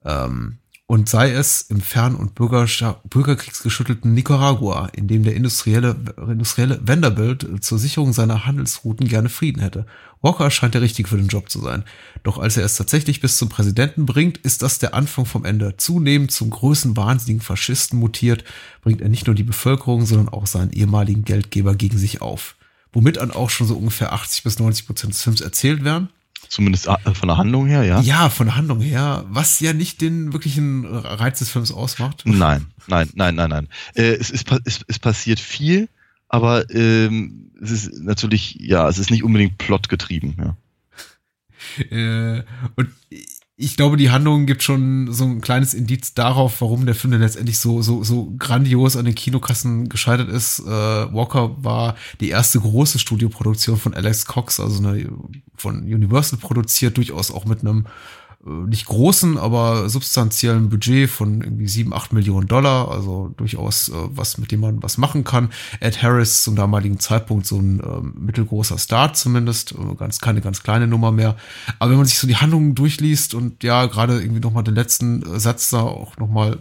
Ähm, Und sei es im fern- und bürgerkriegsgeschüttelten Nicaragua, in dem der industrielle, industrielle Vanderbilt zur Sicherung seiner Handelsrouten gerne Frieden hätte. Walker scheint der Richtige für den Job zu sein. Doch als er es tatsächlich bis zum Präsidenten bringt, ist das der Anfang vom Ende. Zunehmend zum größten wahnsinnigen Faschisten mutiert, bringt er nicht nur die Bevölkerung, sondern auch seinen ehemaligen Geldgeber gegen sich auf. Womit dann auch schon so ungefähr 80 bis 90 Prozent des Films erzählt werden. Zumindest äh, von der Handlung her, ja. Ja, von der Handlung her, was ja nicht den wirklichen Reiz des Films ausmacht. Nein, nein, nein, nein, nein. Äh, es, ist, es, es passiert viel, aber ähm, es ist natürlich, ja, es ist nicht unbedingt plotgetrieben, ja. Äh, und ich glaube, die Handlung gibt schon so ein kleines Indiz darauf, warum der Film denn letztendlich so, so, so grandios an den Kinokassen gescheitert ist. Äh, Walker war die erste große Studioproduktion von Alex Cox, also eine, von Universal produziert, durchaus auch mit einem nicht großen, aber substanziellen Budget von irgendwie sieben, acht Millionen Dollar, also durchaus äh, was, mit dem man was machen kann. Ed Harris zum damaligen Zeitpunkt so ein äh, mittelgroßer Star zumindest, äh, ganz keine ganz kleine Nummer mehr. Aber wenn man sich so die Handlungen durchliest und ja, gerade irgendwie nochmal den letzten äh, Satz da auch nochmal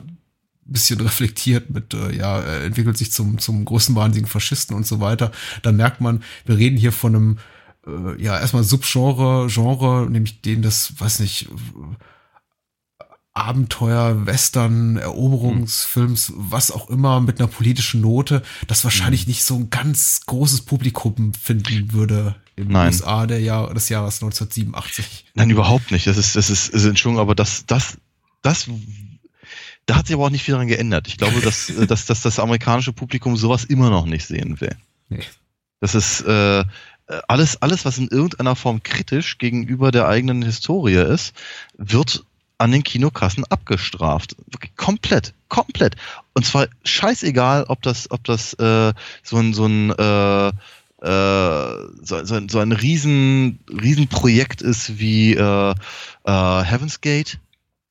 bisschen reflektiert mit, äh, ja, entwickelt sich zum, zum großen wahnsinnigen Faschisten und so weiter, dann merkt man, wir reden hier von einem äh, ja, erstmal Subgenre, Genre, nämlich den das, weiß nicht, Abenteuer, Western, Eroberungsfilms, hm. was auch immer mit einer politischen Note, das wahrscheinlich hm. nicht so ein ganz großes Publikum finden würde im Nein. USA der Jahr, des Jahres 1987. Nein, überhaupt nicht. Das ist, das ist, ist Entschuldigung, aber das, das, das, da hat sich aber auch nicht viel daran geändert. Ich glaube, dass, dass, dass das amerikanische Publikum sowas immer noch nicht sehen will. Nee. Das ist, äh, alles, alles, was in irgendeiner Form kritisch gegenüber der eigenen Historie ist, wird an den Kinokassen abgestraft. Wirklich komplett, komplett. Und zwar scheißegal, ob das, ob das äh, so ein, so ein äh, äh, so, so, so ein riesen, riesen Projekt ist wie äh, äh, Heaven's Gate.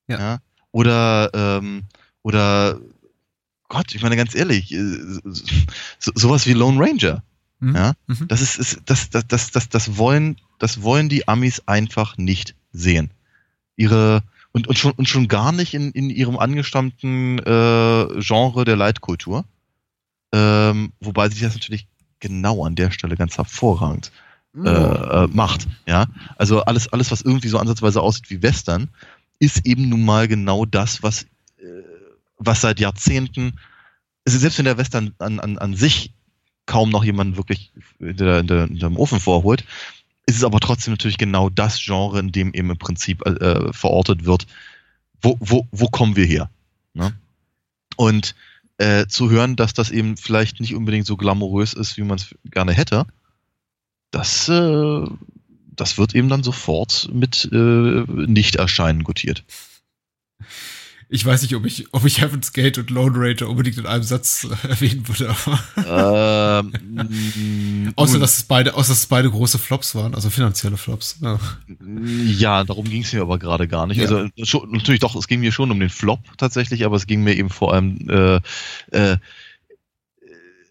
Ja. ja? Oder, ähm, oder Gott, ich meine ganz ehrlich, äh, so, sowas wie Lone Ranger. Mhm. Ja, mhm. das ist, ist das, das, das, das, das wollen, das wollen die Amis einfach nicht sehen. Ihre und, und schon und schon gar nicht in, in ihrem angestammten äh, Genre der Leitkultur. Ähm, wobei sich das natürlich genau an der Stelle ganz hervorragend äh, äh, macht. Ja, also alles, alles, was irgendwie so ansatzweise aussieht wie Western, ist eben nun mal genau das, was, äh, was seit Jahrzehnten, also selbst wenn der Western an, an, an sich kaum noch jemand wirklich in der, in der, in dem Ofen vorholt, ist es aber trotzdem natürlich genau das Genre, in dem eben im Prinzip äh, verortet wird, wo, wo, wo kommen wir her? Ne? Und äh, zu hören, dass das eben vielleicht nicht unbedingt so glamourös ist, wie man es gerne hätte, das, äh, das wird eben dann sofort mit äh, Nicht-Erscheinen gutiert ich weiß nicht, ob ich, ob ich Heaven's Gate und Lone Ranger unbedingt in einem Satz äh, erwähnen würde. Ähm, außer, dass es beide, außer dass es beide große Flops waren, also finanzielle Flops. Ja, ja darum ging es mir aber gerade gar nicht. Ja. Also schon, natürlich doch, es ging mir schon um den Flop tatsächlich, aber es ging mir eben vor allem äh, äh,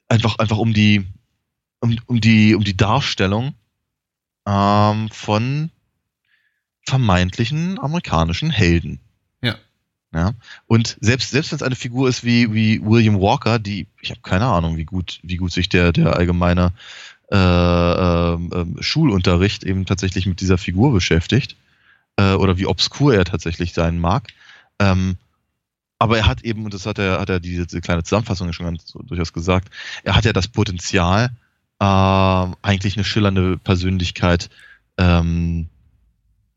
einfach, einfach um die, um, um die, um die Darstellung ähm, von vermeintlichen amerikanischen Helden. Ja. Und selbst, selbst wenn es eine Figur ist wie, wie William Walker, die, ich habe keine Ahnung, wie gut, wie gut sich der, der allgemeine äh, äh, Schulunterricht eben tatsächlich mit dieser Figur beschäftigt. Äh, oder wie obskur er tatsächlich sein mag. Ähm, aber er hat eben, und das hat er, hat er diese, diese kleine Zusammenfassung schon ganz durchaus gesagt, er hat ja das Potenzial, äh, eigentlich eine schillernde Persönlichkeit ähm,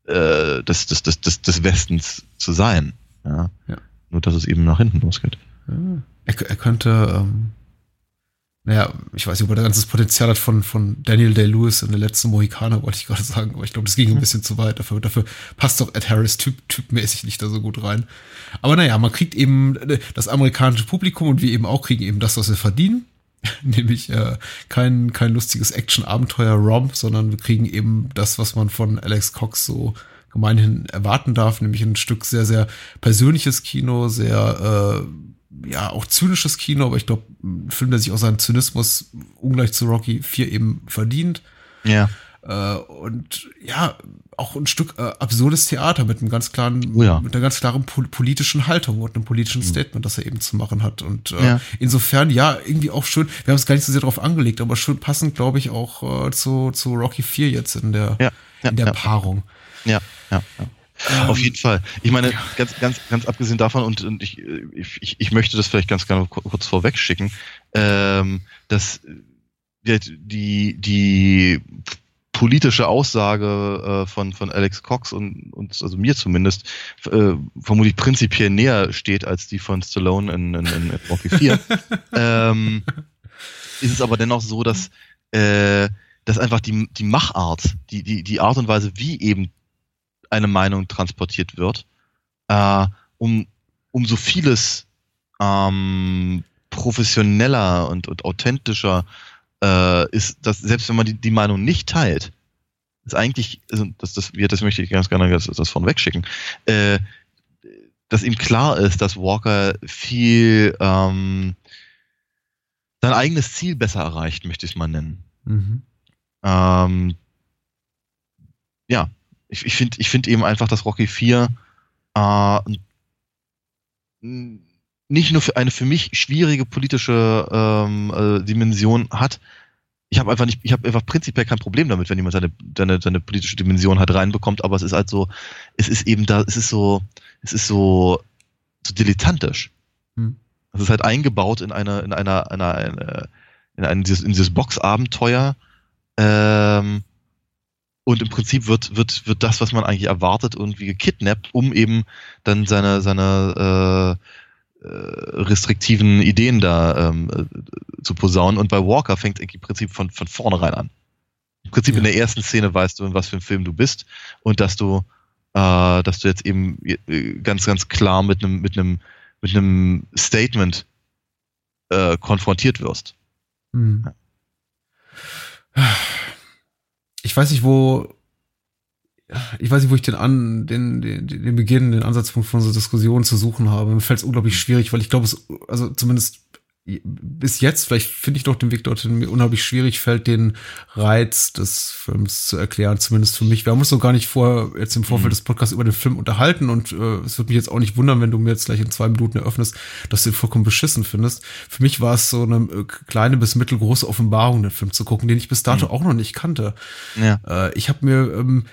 äh, des, des, des, des Westens zu sein. Ja. ja. Nur, dass es eben nach hinten losgeht. Ja. Er, er, könnte, ähm, naja, ich weiß nicht, ob er das ganze Potenzial hat von, von Daniel Day-Lewis in der letzten Mohikaner, wollte ich gerade sagen, aber ich glaube, das ging ein mhm. bisschen zu weit. Dafür, dafür passt doch Ed Harris typ, typmäßig nicht da so gut rein. Aber naja, man kriegt eben äh, das amerikanische Publikum und wir eben auch kriegen eben das, was wir verdienen. Nämlich äh, kein, kein lustiges Action-Abenteuer-Romp, sondern wir kriegen eben das, was man von Alex Cox so gemeinhin erwarten darf, nämlich ein Stück sehr, sehr persönliches Kino, sehr, äh, ja, auch zynisches Kino, aber ich glaube, ein Film, der sich auch seinen Zynismus ungleich zu Rocky 4 eben verdient. Ja. Äh, und ja, auch ein Stück äh, absurdes Theater mit einem ganz klaren, Oh ja. mit einer ganz klaren pol politischen Haltung und einem politischen Mhm. Statement, das er eben zu machen hat. Und äh, Ja. insofern, ja, irgendwie auch schön, wir haben es gar nicht so sehr drauf angelegt, aber schön passend, glaube ich, auch äh, zu, zu Rocky 4 jetzt in der, Ja, in der. Paarung. Ja, ja, ja. Ähm, Auf jeden Fall. Ich meine, ganz, ganz, ganz abgesehen davon, und, und ich, ich, ich möchte das vielleicht ganz gerne ku- kurz vorweg schicken, ähm, dass die, die, die politische Aussage äh, von, von Alex Cox und, und also mir zumindest äh, vermutlich prinzipiell näher steht als die von Stallone in, in, in Rocky 4. ähm, ist es aber dennoch so, dass, äh, dass einfach die, die Machart, die, die, die Art und Weise, wie eben eine Meinung transportiert wird, äh, um, um so vieles ähm, professioneller und, und authentischer äh, ist, dass selbst wenn man die, die Meinung nicht teilt, ist eigentlich, also das, das, das möchte ich ganz gerne das, das von wegschicken, äh, dass ihm klar ist, dass Walker viel ähm, sein eigenes Ziel besser erreicht, möchte ich es mal nennen. Mhm. Ähm, ja, ich, ich finde ich find eben einfach, dass Rocky 4 äh, nicht nur für eine für mich schwierige politische ähm, äh, Dimension hat. Ich habe einfach nicht, ich habe einfach prinzipiell kein Problem damit, wenn jemand seine, seine, seine politische Dimension halt reinbekommt, aber es ist halt so, es ist eben da, es ist so, es ist so, so dilettantisch. Hm. Es ist halt eingebaut in eine, in einer, in einer, in ein, dieses, in dieses Boxabenteuer. Ähm, und im Prinzip wird, wird, wird das, was man eigentlich erwartet, irgendwie gekidnappt, um eben dann seine, seine äh, äh, restriktiven Ideen da ähm, äh, zu posaunen. Und bei Walker fängt im Prinzip von, von vornherein an. Im Prinzip Ja. in der ersten Szene weißt du, in was für ein Film du bist und dass du, äh, dass du jetzt eben äh, ganz, ganz klar mit einem, mit einem, mit einem Statement äh, konfrontiert wirst. Hm. Ich weiß nicht, wo ich weiß nicht, wo ich den an den, den, den Beginn, den Ansatzpunkt von unserer Diskussion zu suchen habe. Mir fällt es unglaublich schwierig, weil ich glaube, es, also zumindest bis jetzt, vielleicht finde ich doch den Weg dorthin, mir unheimlich schwierig fällt, den Reiz des Films zu erklären, zumindest für mich. Wir haben uns noch gar nicht vor, jetzt im Vorfeld Mhm. des Podcasts über den Film unterhalten und äh, es würde mich jetzt auch nicht wundern, wenn du mir jetzt gleich in zwei Minuten eröffnest, dass du ihn vollkommen beschissen findest. Für mich war es so eine äh, kleine bis mittelgroße Offenbarung, den Film zu gucken, den ich bis dato Mhm. auch noch nicht kannte. Ja. Äh, ich habe mir ähm,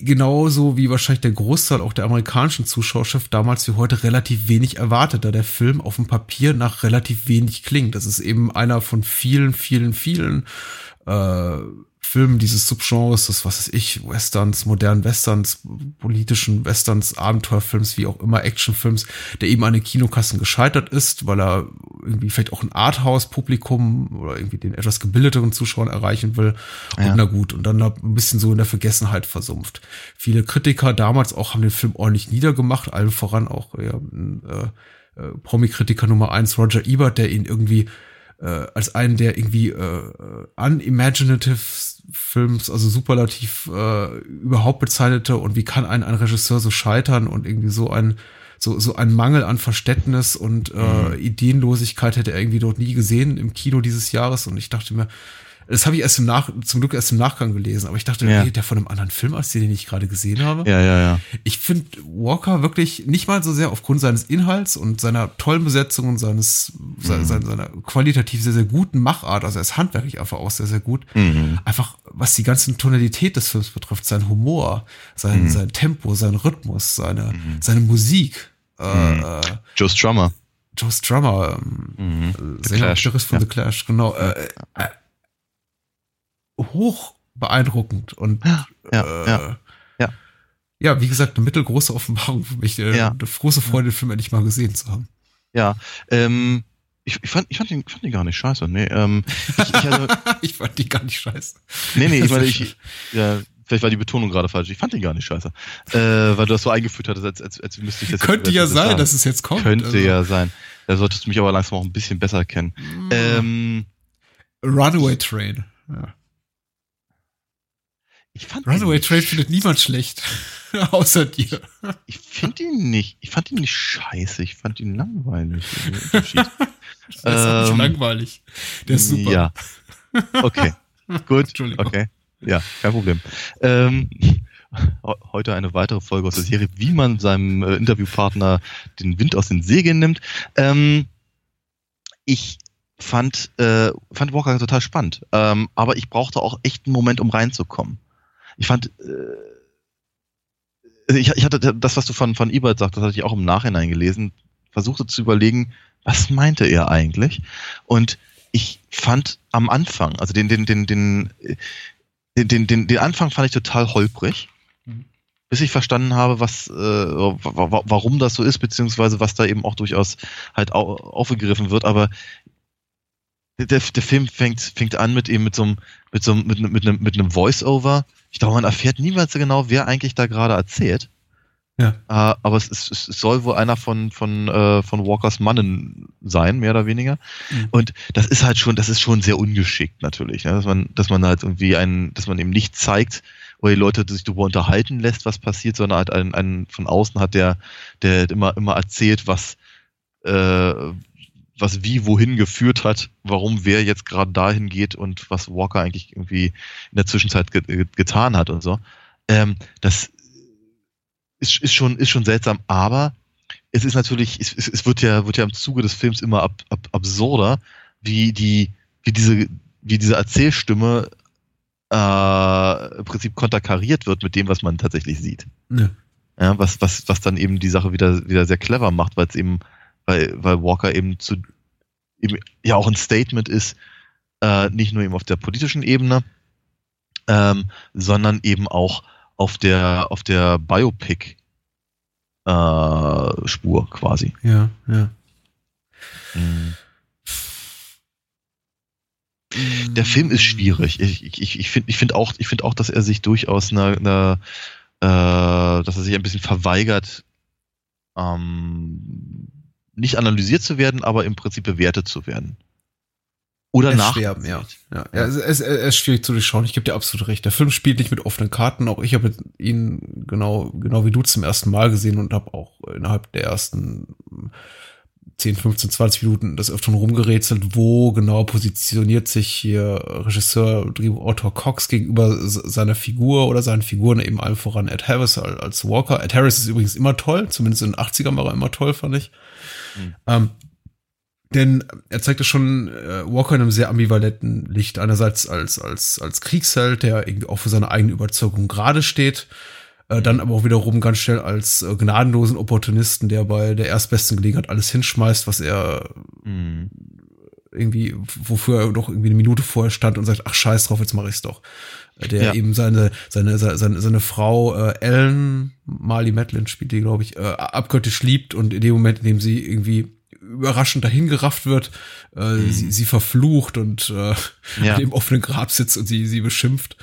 genauso wie wahrscheinlich der Großteil auch der amerikanischen Zuschauerschaft damals wie heute relativ wenig erwartet, da der Film auf dem Papier nach relativ wenig klingt. Das ist eben einer von vielen, vielen, vielen äh, Filmen dieses Subgenres, das was weiß ich, Westerns, modernen Westerns, politischen Westerns, Abenteuerfilms, wie auch immer, Actionfilms, der eben an den Kinokassen gescheitert ist, weil er irgendwie vielleicht auch ein Arthouse-Publikum oder irgendwie den etwas gebildeteren Zuschauern erreichen will. Ja. Und na gut, und dann ein bisschen so in der Vergessenheit versumpft. Viele Kritiker damals auch haben den Film ordentlich niedergemacht, allen voran auch ja, äh, äh, Promi-Kritiker Nummer eins Roger Ebert, der ihn irgendwie äh, als einen der irgendwie äh, unimaginative Films, also superlativ äh, überhaupt bezeichnete und wie kann ein, ein Regisseur so scheitern und irgendwie so ein so, so ein Mangel an Verständnis und äh, Mhm. Ideenlosigkeit hätte er irgendwie dort nie gesehen im Kino dieses Jahres und ich dachte mir, das habe ich erst im Nach zum Glück erst im Nachgang gelesen, aber ich dachte, Ja. redet der von einem anderen Film als den, den ich gerade gesehen habe. Ja, ja, ja. Ich finde Walker wirklich nicht mal so sehr aufgrund seines Inhalts und seiner tollen Besetzung und seines, se- se- seiner qualitativ sehr, sehr guten Machart, also er ist handwerklich einfach auch sehr, sehr gut. Mhm. Einfach, was die ganze Tonalität des Films betrifft, sein Humor, sein, Mhm. sein Tempo, sein Rhythmus, seine, seine Musik, äh, Mhm. äh, Joe Strummer. Joe Strummer, ähm, Mhm. The Sänger. Gitarrist von Ja. The Clash, genau, äh, äh, hoch beeindruckend und Ja, äh, ja, ja. ja, wie gesagt, eine mittelgroße Offenbarung für mich. Äh, Ja. Eine große Freude, den Film endlich mal gesehen zu haben. Ja, ähm, ich, ich, fand, ich fand, ihn, fand ihn gar nicht scheiße. Nee, ähm, ich, ich hatte, ich fand die gar nicht scheiße. nee, nee, ich Das meine, ich, ja, vielleicht war die Betonung gerade falsch. Ich fand ihn gar nicht scheiße. Äh, weil du das so eingeführt hattest, als, als, als müsste ich das Könnte jetzt, ja als sein, sagen. dass es jetzt kommt. Könnte Also, ja sein. Da solltest du mich aber langsam auch ein bisschen besser kennen. mm, Ähm, Runaway Train. Ja. Ich fand Runaway Train findet niemand schlecht. Außer dir. ich finde ihn nicht, ich fand ihn nicht scheiße, ich fand ihn langweilig. Das ist nicht Ähm, langweilig. Der ist super. Ja. Okay. Gut. Entschuldigung. Okay. Ja, kein Problem. Ähm, heute eine weitere Folge aus der Serie, wie man seinem äh, Interviewpartner den Wind aus den Segeln nimmt. Ähm, ich fand, äh, fand Walker total spannend, ähm, aber ich brauchte auch echt einen Moment, um reinzukommen. Ich fand, äh, ich, ich hatte das, was du von, von Ebert sagst, das hatte ich auch im Nachhinein gelesen, versuchte zu überlegen, was meinte er eigentlich? Und ich fand am Anfang, also den, den, den, den, den, den, den Anfang fand ich total holprig, mhm. bis ich verstanden habe, was, äh, warum das so ist, beziehungsweise was da eben auch durchaus halt aufgegriffen wird. Aber der, der Film fängt, fängt an mit eben mit so einem, mit so einem, mit, mit einem, mit einem Voice-Over. Ich glaube, man erfährt niemals so genau, wer eigentlich da gerade erzählt. Ja. Äh, aber es, es, es soll wohl einer von, von, äh, von Walkers Mannen sein, mehr oder weniger. Mhm. Und das ist halt schon, das ist schon sehr ungeschickt natürlich, ne? dass man, dass man halt irgendwie einen, dass man eben nicht zeigt, wo die Leute sich darüber unterhalten lässt, was passiert, sondern halt einen, einen von außen hat, der, der immer, immer erzählt, was, äh, was wie wohin geführt hat, warum wer jetzt gerade dahin geht und was Walker eigentlich irgendwie in der Zwischenzeit ge getan hat und so. Ähm, das ist, ist, schon, ist schon seltsam, aber es ist natürlich, es, es wird ja, wird ja im Zuge des Films immer ab, ab, absurder, wie die, wie diese, wie diese Erzählstimme äh, im Prinzip konterkariert wird mit dem, was man tatsächlich sieht. Ja. ja. was, was, was dann eben die Sache wieder, wieder sehr clever macht, weil es eben weil, weil Walker eben zu eben ja auch ein Statement ist, äh, nicht nur eben auf der politischen Ebene, ähm, sondern eben auch auf der auf der Biopic äh, Spur quasi. Ja, ja. Mhm. Der Film ist schwierig. Ich, ich, ich finde ich find auch, ich find auch, dass er sich durchaus eine, eine äh, dass er sich ein bisschen verweigert, ähm, nicht analysiert zu werden, aber im Prinzip bewertet zu werden. Oder nach. Sterben, ja. ja. ja es, es, es ist schwierig zu durchschauen. Ich gebe dir absolut recht. Der Film spielt nicht mit offenen Karten. Auch ich habe ihn genau, genau wie du zum ersten Mal gesehen und habe auch innerhalb der ersten 10, 15, 20 Minuten das öfter rumgerätselt, wo genau positioniert sich hier Regisseur, Drehbuchautor Cox gegenüber seiner Figur oder seinen Figuren, eben allem voran Ed Harris als Walker. Ed Harris ist übrigens immer toll, zumindest in den 80ern war er immer toll, fand ich. Mhm. Ähm, denn er zeigte schon äh, Walker in einem sehr ambivalenten Licht. Einerseits als, als, als Kriegsheld, der irgendwie auch für seine eigene Überzeugung gerade steht, äh, dann aber auch wiederum ganz schnell als äh, gnadenlosen Opportunisten, der bei der erstbesten Gelegenheit alles hinschmeißt, was er mhm. irgendwie, wofür er doch irgendwie eine Minute vorher stand und sagt, ach scheiß drauf, jetzt mache ich's doch. Der ja. eben seine, seine, seine, seine Frau äh, Ellen, Marley Madeline spielt die, glaube ich, äh, abgöttisch liebt und in dem Moment, in dem sie irgendwie überraschend dahingerafft wird, äh, mhm. sie, sie verflucht und äh, ja. im offenen Grab sitzt und sie, sie beschimpft.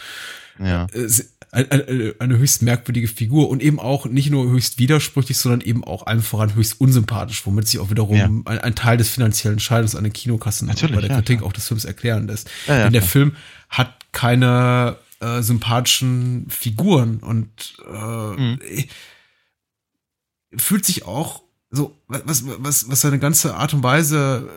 Ja. Äh, eine, eine höchst merkwürdige Figur und eben auch nicht nur höchst widersprüchlich, sondern eben auch allem voran höchst unsympathisch, womit sich auch wiederum ja. ein, ein, Teil des finanziellen Scheides an den Kinokassen Natürlich, bei der ja, Kritik klar. auch des Films erklären lässt. Ja, Denn der Film hat keine äh, sympathischen Figuren und äh, mhm. fühlt sich auch so, was, was, was seine ganze Art und Weise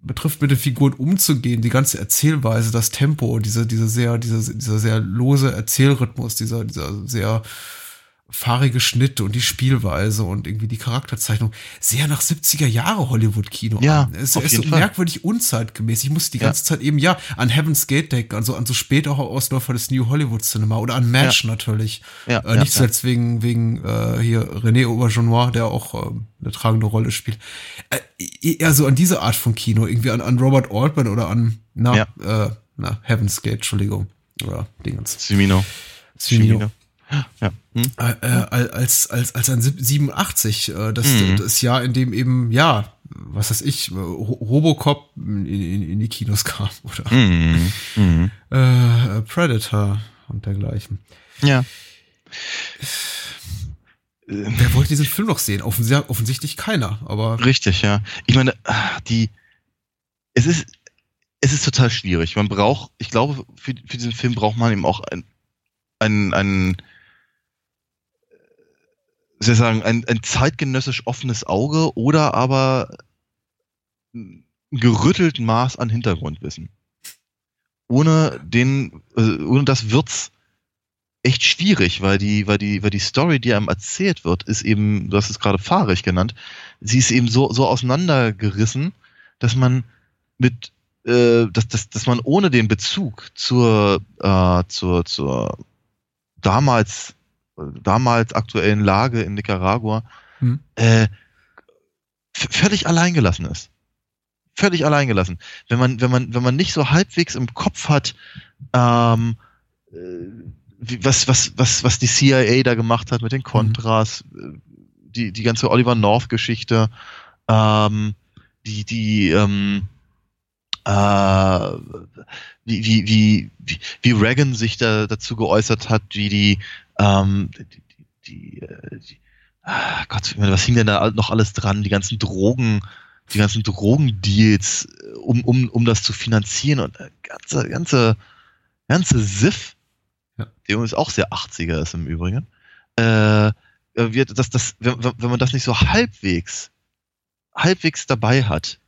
betrifft, mit den Figuren umzugehen, die ganze Erzählweise, das Tempo, diese, diese sehr, dieser, dieser sehr lose Erzählrhythmus, dieser, dieser sehr fahrige Schnitt und die Spielweise und irgendwie die Charakterzeichnung sehr nach 70er Jahre Hollywood-Kino ja, an. Es ist so Fall. merkwürdig unzeitgemäß. Ich muss die ganze ja. Zeit eben, ja, an Heaven's Gate denken, also an so spät auch Ausläufer des New Hollywood Cinema oder an Match ja. natürlich. Ja, äh, nicht zuletzt wegen, wegen äh, hier René Aubergenois, der auch äh, eine tragende Rolle spielt. Äh, eher so an diese Art von Kino, irgendwie an, an Robert Altman oder an, na, äh, na, Heaven's Gate, Entschuldigung. Oder Dingens. Cimino. Cimino. Cimino. Ja. Hm? Äh, äh als, als, als ein 87, äh, das, mhm. das Jahr, in dem eben, ja, was weiß ich, Robocop in, in, in die Kinos kam oder mhm. Mhm. Äh, Predator und dergleichen. Ja. Wer wollte diesen Film noch sehen? Offens offensichtlich keiner, aber. Richtig, ja. Ich meine, die, es ist, es ist total schwierig. Man braucht, ich glaube, für, für diesen Film braucht man eben auch ein, ein, ein soll ich sagen, ein, ein zeitgenössisch offenes Auge oder aber ein gerüttelt Maß an Hintergrundwissen. ohne den, äh, ohne das wird's echt schwierig, weil die, weil die, weil die Story, die einem erzählt wird, ist eben, du hast es gerade fahrig genannt, sie ist eben so, so auseinandergerissen, dass man mit, äh, dass, dass, dass man ohne den Bezug zur, äh, zur, zur damals, damals aktuellen Lage in Nicaragua, hm. äh, völlig alleingelassen ist. Völlig alleingelassen. Wenn man, wenn man, wenn man nicht so halbwegs im Kopf hat, ähm, äh, was, was, was, was die CIA da gemacht hat mit den Contras, mhm. die, die ganze Oliver North-Geschichte, ähm, die, die, ähm, äh, wie, wie, wie, wie Reagan sich da dazu geäußert hat, wie die, ähm, die, die, die, äh, die ah Gott, was hing denn da noch alles dran? Die ganzen Drogen, die ganzen Drogendeals, äh, um, um, um das zu finanzieren und äh, ganze, ganze, ganze Siff ja. der übrigens auch sehr 80er ist im Übrigen, äh, wird, dass das, wenn, wenn man das nicht so halbwegs, halbwegs dabei hat,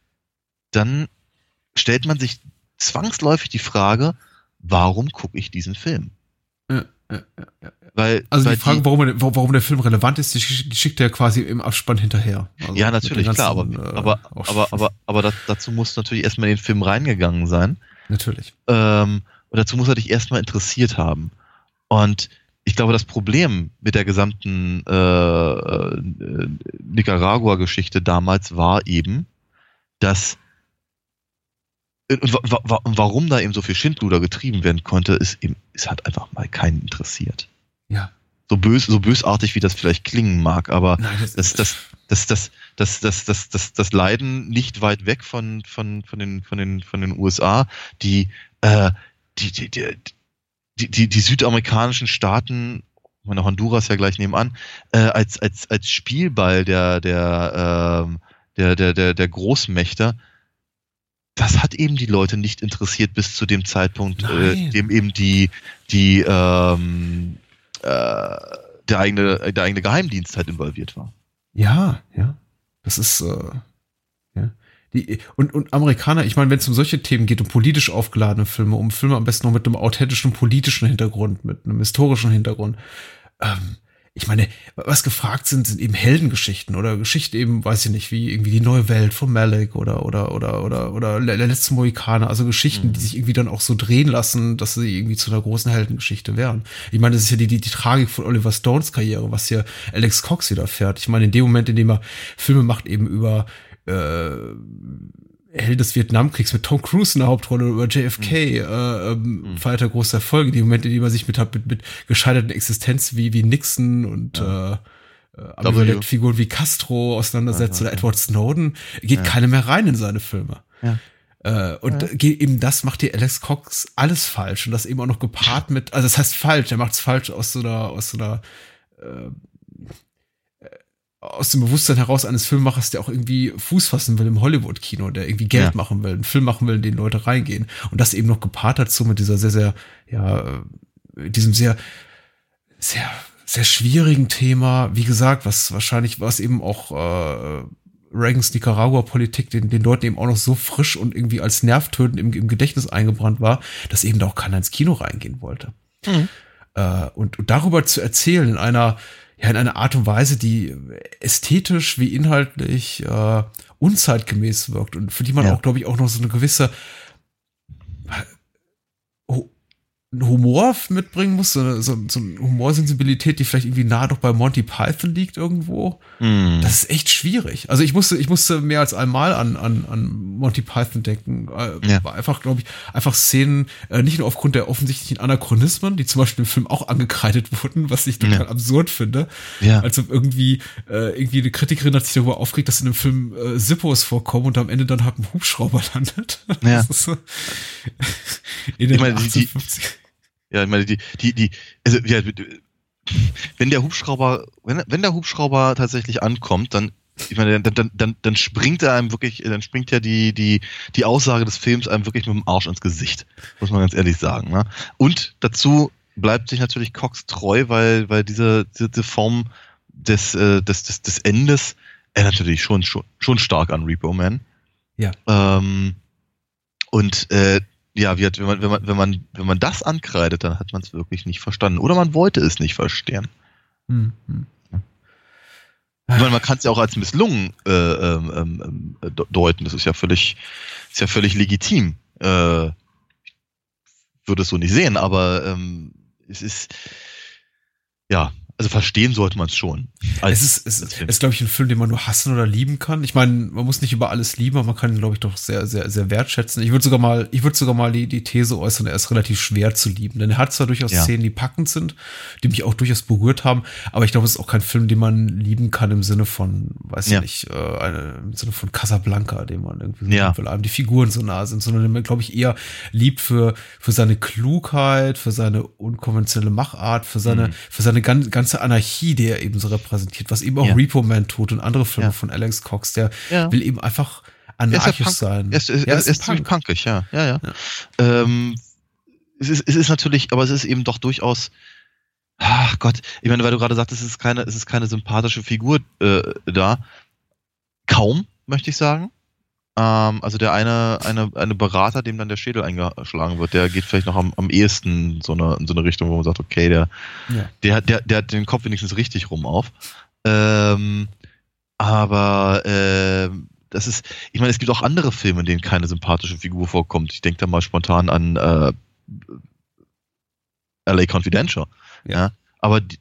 dann stellt man sich zwangsläufig die Frage, warum gucke ich diesen Film? Ja, ja, ja, weil, also weil die Frage, die, warum, warum, der Film relevant ist, die schickt er quasi im Abspann hinterher. Also ja, natürlich, ganzen, klar, aber, äh, aber, aber, aber, aber, dazu muss natürlich erstmal in den Film reingegangen sein. Natürlich. Ähm, und dazu muss er dich erstmal interessiert haben. Und ich glaube, das Problem mit der gesamten äh, äh, Nicaragua-Geschichte damals war eben, dass und warum da eben so viel Schindluder getrieben werden konnte, ist eben, es hat einfach mal keinen interessiert. Ja. So bös, so bösartig, wie das vielleicht klingen mag, aber Nein, das, das, das, das, das, das, das, das, das, das Leiden nicht weit weg von, von, von, den, von, den, von den USA, die, äh, die, die, die, die, die, die südamerikanischen Staaten, meine Honduras ja gleich nebenan, äh, als, als, als Spielball der, der, ähm, der, der, der, der Großmächte, das hat eben die Leute nicht interessiert bis zu dem Zeitpunkt, äh, dem eben die, die ähm, äh, der eigene, der eigene Geheimdienst halt involviert war. Ja, ja. Das ist, äh, ja. Die, und, und Amerikaner, ich meine, wenn es um solche Themen geht, um politisch aufgeladene Filme, um Filme am besten noch mit einem authentischen politischen Hintergrund, mit einem historischen Hintergrund, ähm, ich meine, was gefragt sind, sind eben Heldengeschichten oder Geschichten eben, weiß ich nicht, wie irgendwie die neue Welt von Malik oder oder oder oder oder der letzte Mohikaner, also Geschichten, mhm. die sich irgendwie dann auch so drehen lassen, dass sie irgendwie zu einer großen Heldengeschichte werden. Ich meine, das ist ja die die, die Tragik von Oliver Stones Karriere, was hier Alex Cox wieder fährt. Ich meine, in dem Moment, in dem er Filme macht eben über äh, Held des Vietnamkriegs mit Tom Cruise in der Hauptrolle über JFK mhm. äh, ähm, mhm. feiert er große Erfolge. Die Momente, die man sich mit, mit, mit gescheiterten Existenz wie, wie Nixon und ja. äh, äh Figuren wie Castro auseinandersetzt ja, ja, oder Edward Snowden, geht keiner mehr rein in seine Filme. Ja. Äh, und ja. eben das macht hier Alex Cox alles falsch und das eben auch noch gepaart mit, also das heißt falsch, er macht es falsch aus so einer, aus so einer äh, aus dem Bewusstsein heraus eines Filmemachers, der auch irgendwie Fuß fassen will im Hollywood-Kino, der irgendwie Geld ja. machen will, einen Film machen will, in den Leute reingehen. Und das eben noch gepaart hat so mit dieser sehr, sehr, ja, diesem sehr, sehr, sehr schwierigen Thema. Wie gesagt, was wahrscheinlich was eben auch äh, Reagans Nicaragua-Politik den, den Leuten eben auch noch so frisch und irgendwie als nervtötend im, im Gedächtnis eingebrannt war, dass eben da auch keiner ins Kino reingehen wollte. Mhm. Äh, und, und darüber zu erzählen in einer ja in einer Art und Weise, die ästhetisch wie inhaltlich äh, unzeitgemäß wirkt und für die man ja. auch, glaube ich, auch noch so eine gewisse Humor mitbringen muss, so, so, so eine Humorsensibilität, die vielleicht irgendwie nah doch bei Monty Python liegt irgendwo. Mm. Das ist echt schwierig. Also ich musste, ich musste mehr als einmal an, an, an Monty Python denken. Äh, ja. War einfach, glaube ich, einfach Szenen, äh, nicht nur aufgrund der offensichtlichen Anachronismen, die zum Beispiel im Film auch angekreidet wurden, was ich total ja. absurd finde. Ja. Also irgendwie, äh, irgendwie eine Kritikerin hat sich darüber aufgeregt, dass in dem Film äh, Sippos vorkommen und am Ende dann halt ein Hubschrauber landet. Ja. So, in den ich meine, die, ja, ich meine, die, die, die, also, ja, wenn der Hubschrauber, wenn, wenn der Hubschrauber tatsächlich ankommt, dann, ich meine, dann, dann, dann, dann springt er einem wirklich, dann springt ja die, die, die Aussage des Films einem wirklich mit dem Arsch ins Gesicht. Muss man ganz ehrlich sagen, ne? Und dazu bleibt sich natürlich Cox treu, weil, weil diese, diese Form des, äh, des, des, des Endes er natürlich schon, schon, schon stark an Repo Man. Ja. Ähm, und äh, ja, wie hat, wenn man, wenn man, wenn man, wenn man das ankreidet, dann hat man es wirklich nicht verstanden. Oder man wollte es nicht verstehen. Hm, hm. Ich meine, man kann es ja auch als misslungen äh, ähm, ähm, äh, deuten. Das ist ja völlig, ist ja völlig legitim. Äh, würde es so nicht sehen, aber ähm, es ist ja, also verstehen sollte man es schon. es ist, es, es ist glaube ich, ein Film, den man nur hassen oder lieben kann. Ich meine, man muss nicht über alles lieben, aber man kann ihn, glaube ich, doch sehr, sehr, sehr wertschätzen. Ich würde sogar mal, ich würde sogar mal die, die These äußern, er ist relativ schwer zu lieben. Denn er hat zwar durchaus ja. Szenen, die packend sind, die mich auch durchaus berührt haben, aber ich glaube, es ist auch kein Film, den man lieben kann im Sinne von, weiß ja. nicht, äh, eine, im Sinne von Casablanca, den man irgendwie ja. will, einem die Figuren so nah sind, sondern den man, glaube ich, eher liebt für, für seine Klugheit, für seine unkonventionelle Machart, für seine, mhm. für seine ganz, ganz ganze Anarchie, die er eben so repräsentiert, was eben auch ja. Repo Man tut und andere Filme ja. von Alex Cox, der ja. will eben einfach anarchisch sein. Er ist, er er ist, ist Punk. punkig, ja, ja, ja. Ähm, es, ist, es ist natürlich, aber es ist eben doch durchaus, ach Gott, ich meine, weil du gerade sagtest, es ist keine, es ist keine sympathische Figur äh, da. Kaum, möchte ich sagen. Ähm, also der eine, eine, eine Berater, dem dann der Schädel eingeschlagen wird, der geht vielleicht noch am, am ehesten so eine, in so eine Richtung, wo man sagt, okay, der, ja. der, der, der hat den Kopf wenigstens richtig rum auf. Ähm, aber äh, das ist, ich meine, es gibt auch andere Filme, in denen keine sympathische Figur vorkommt. Ich denke da mal spontan an äh, LA Confidential. Ja. ja. Aber die,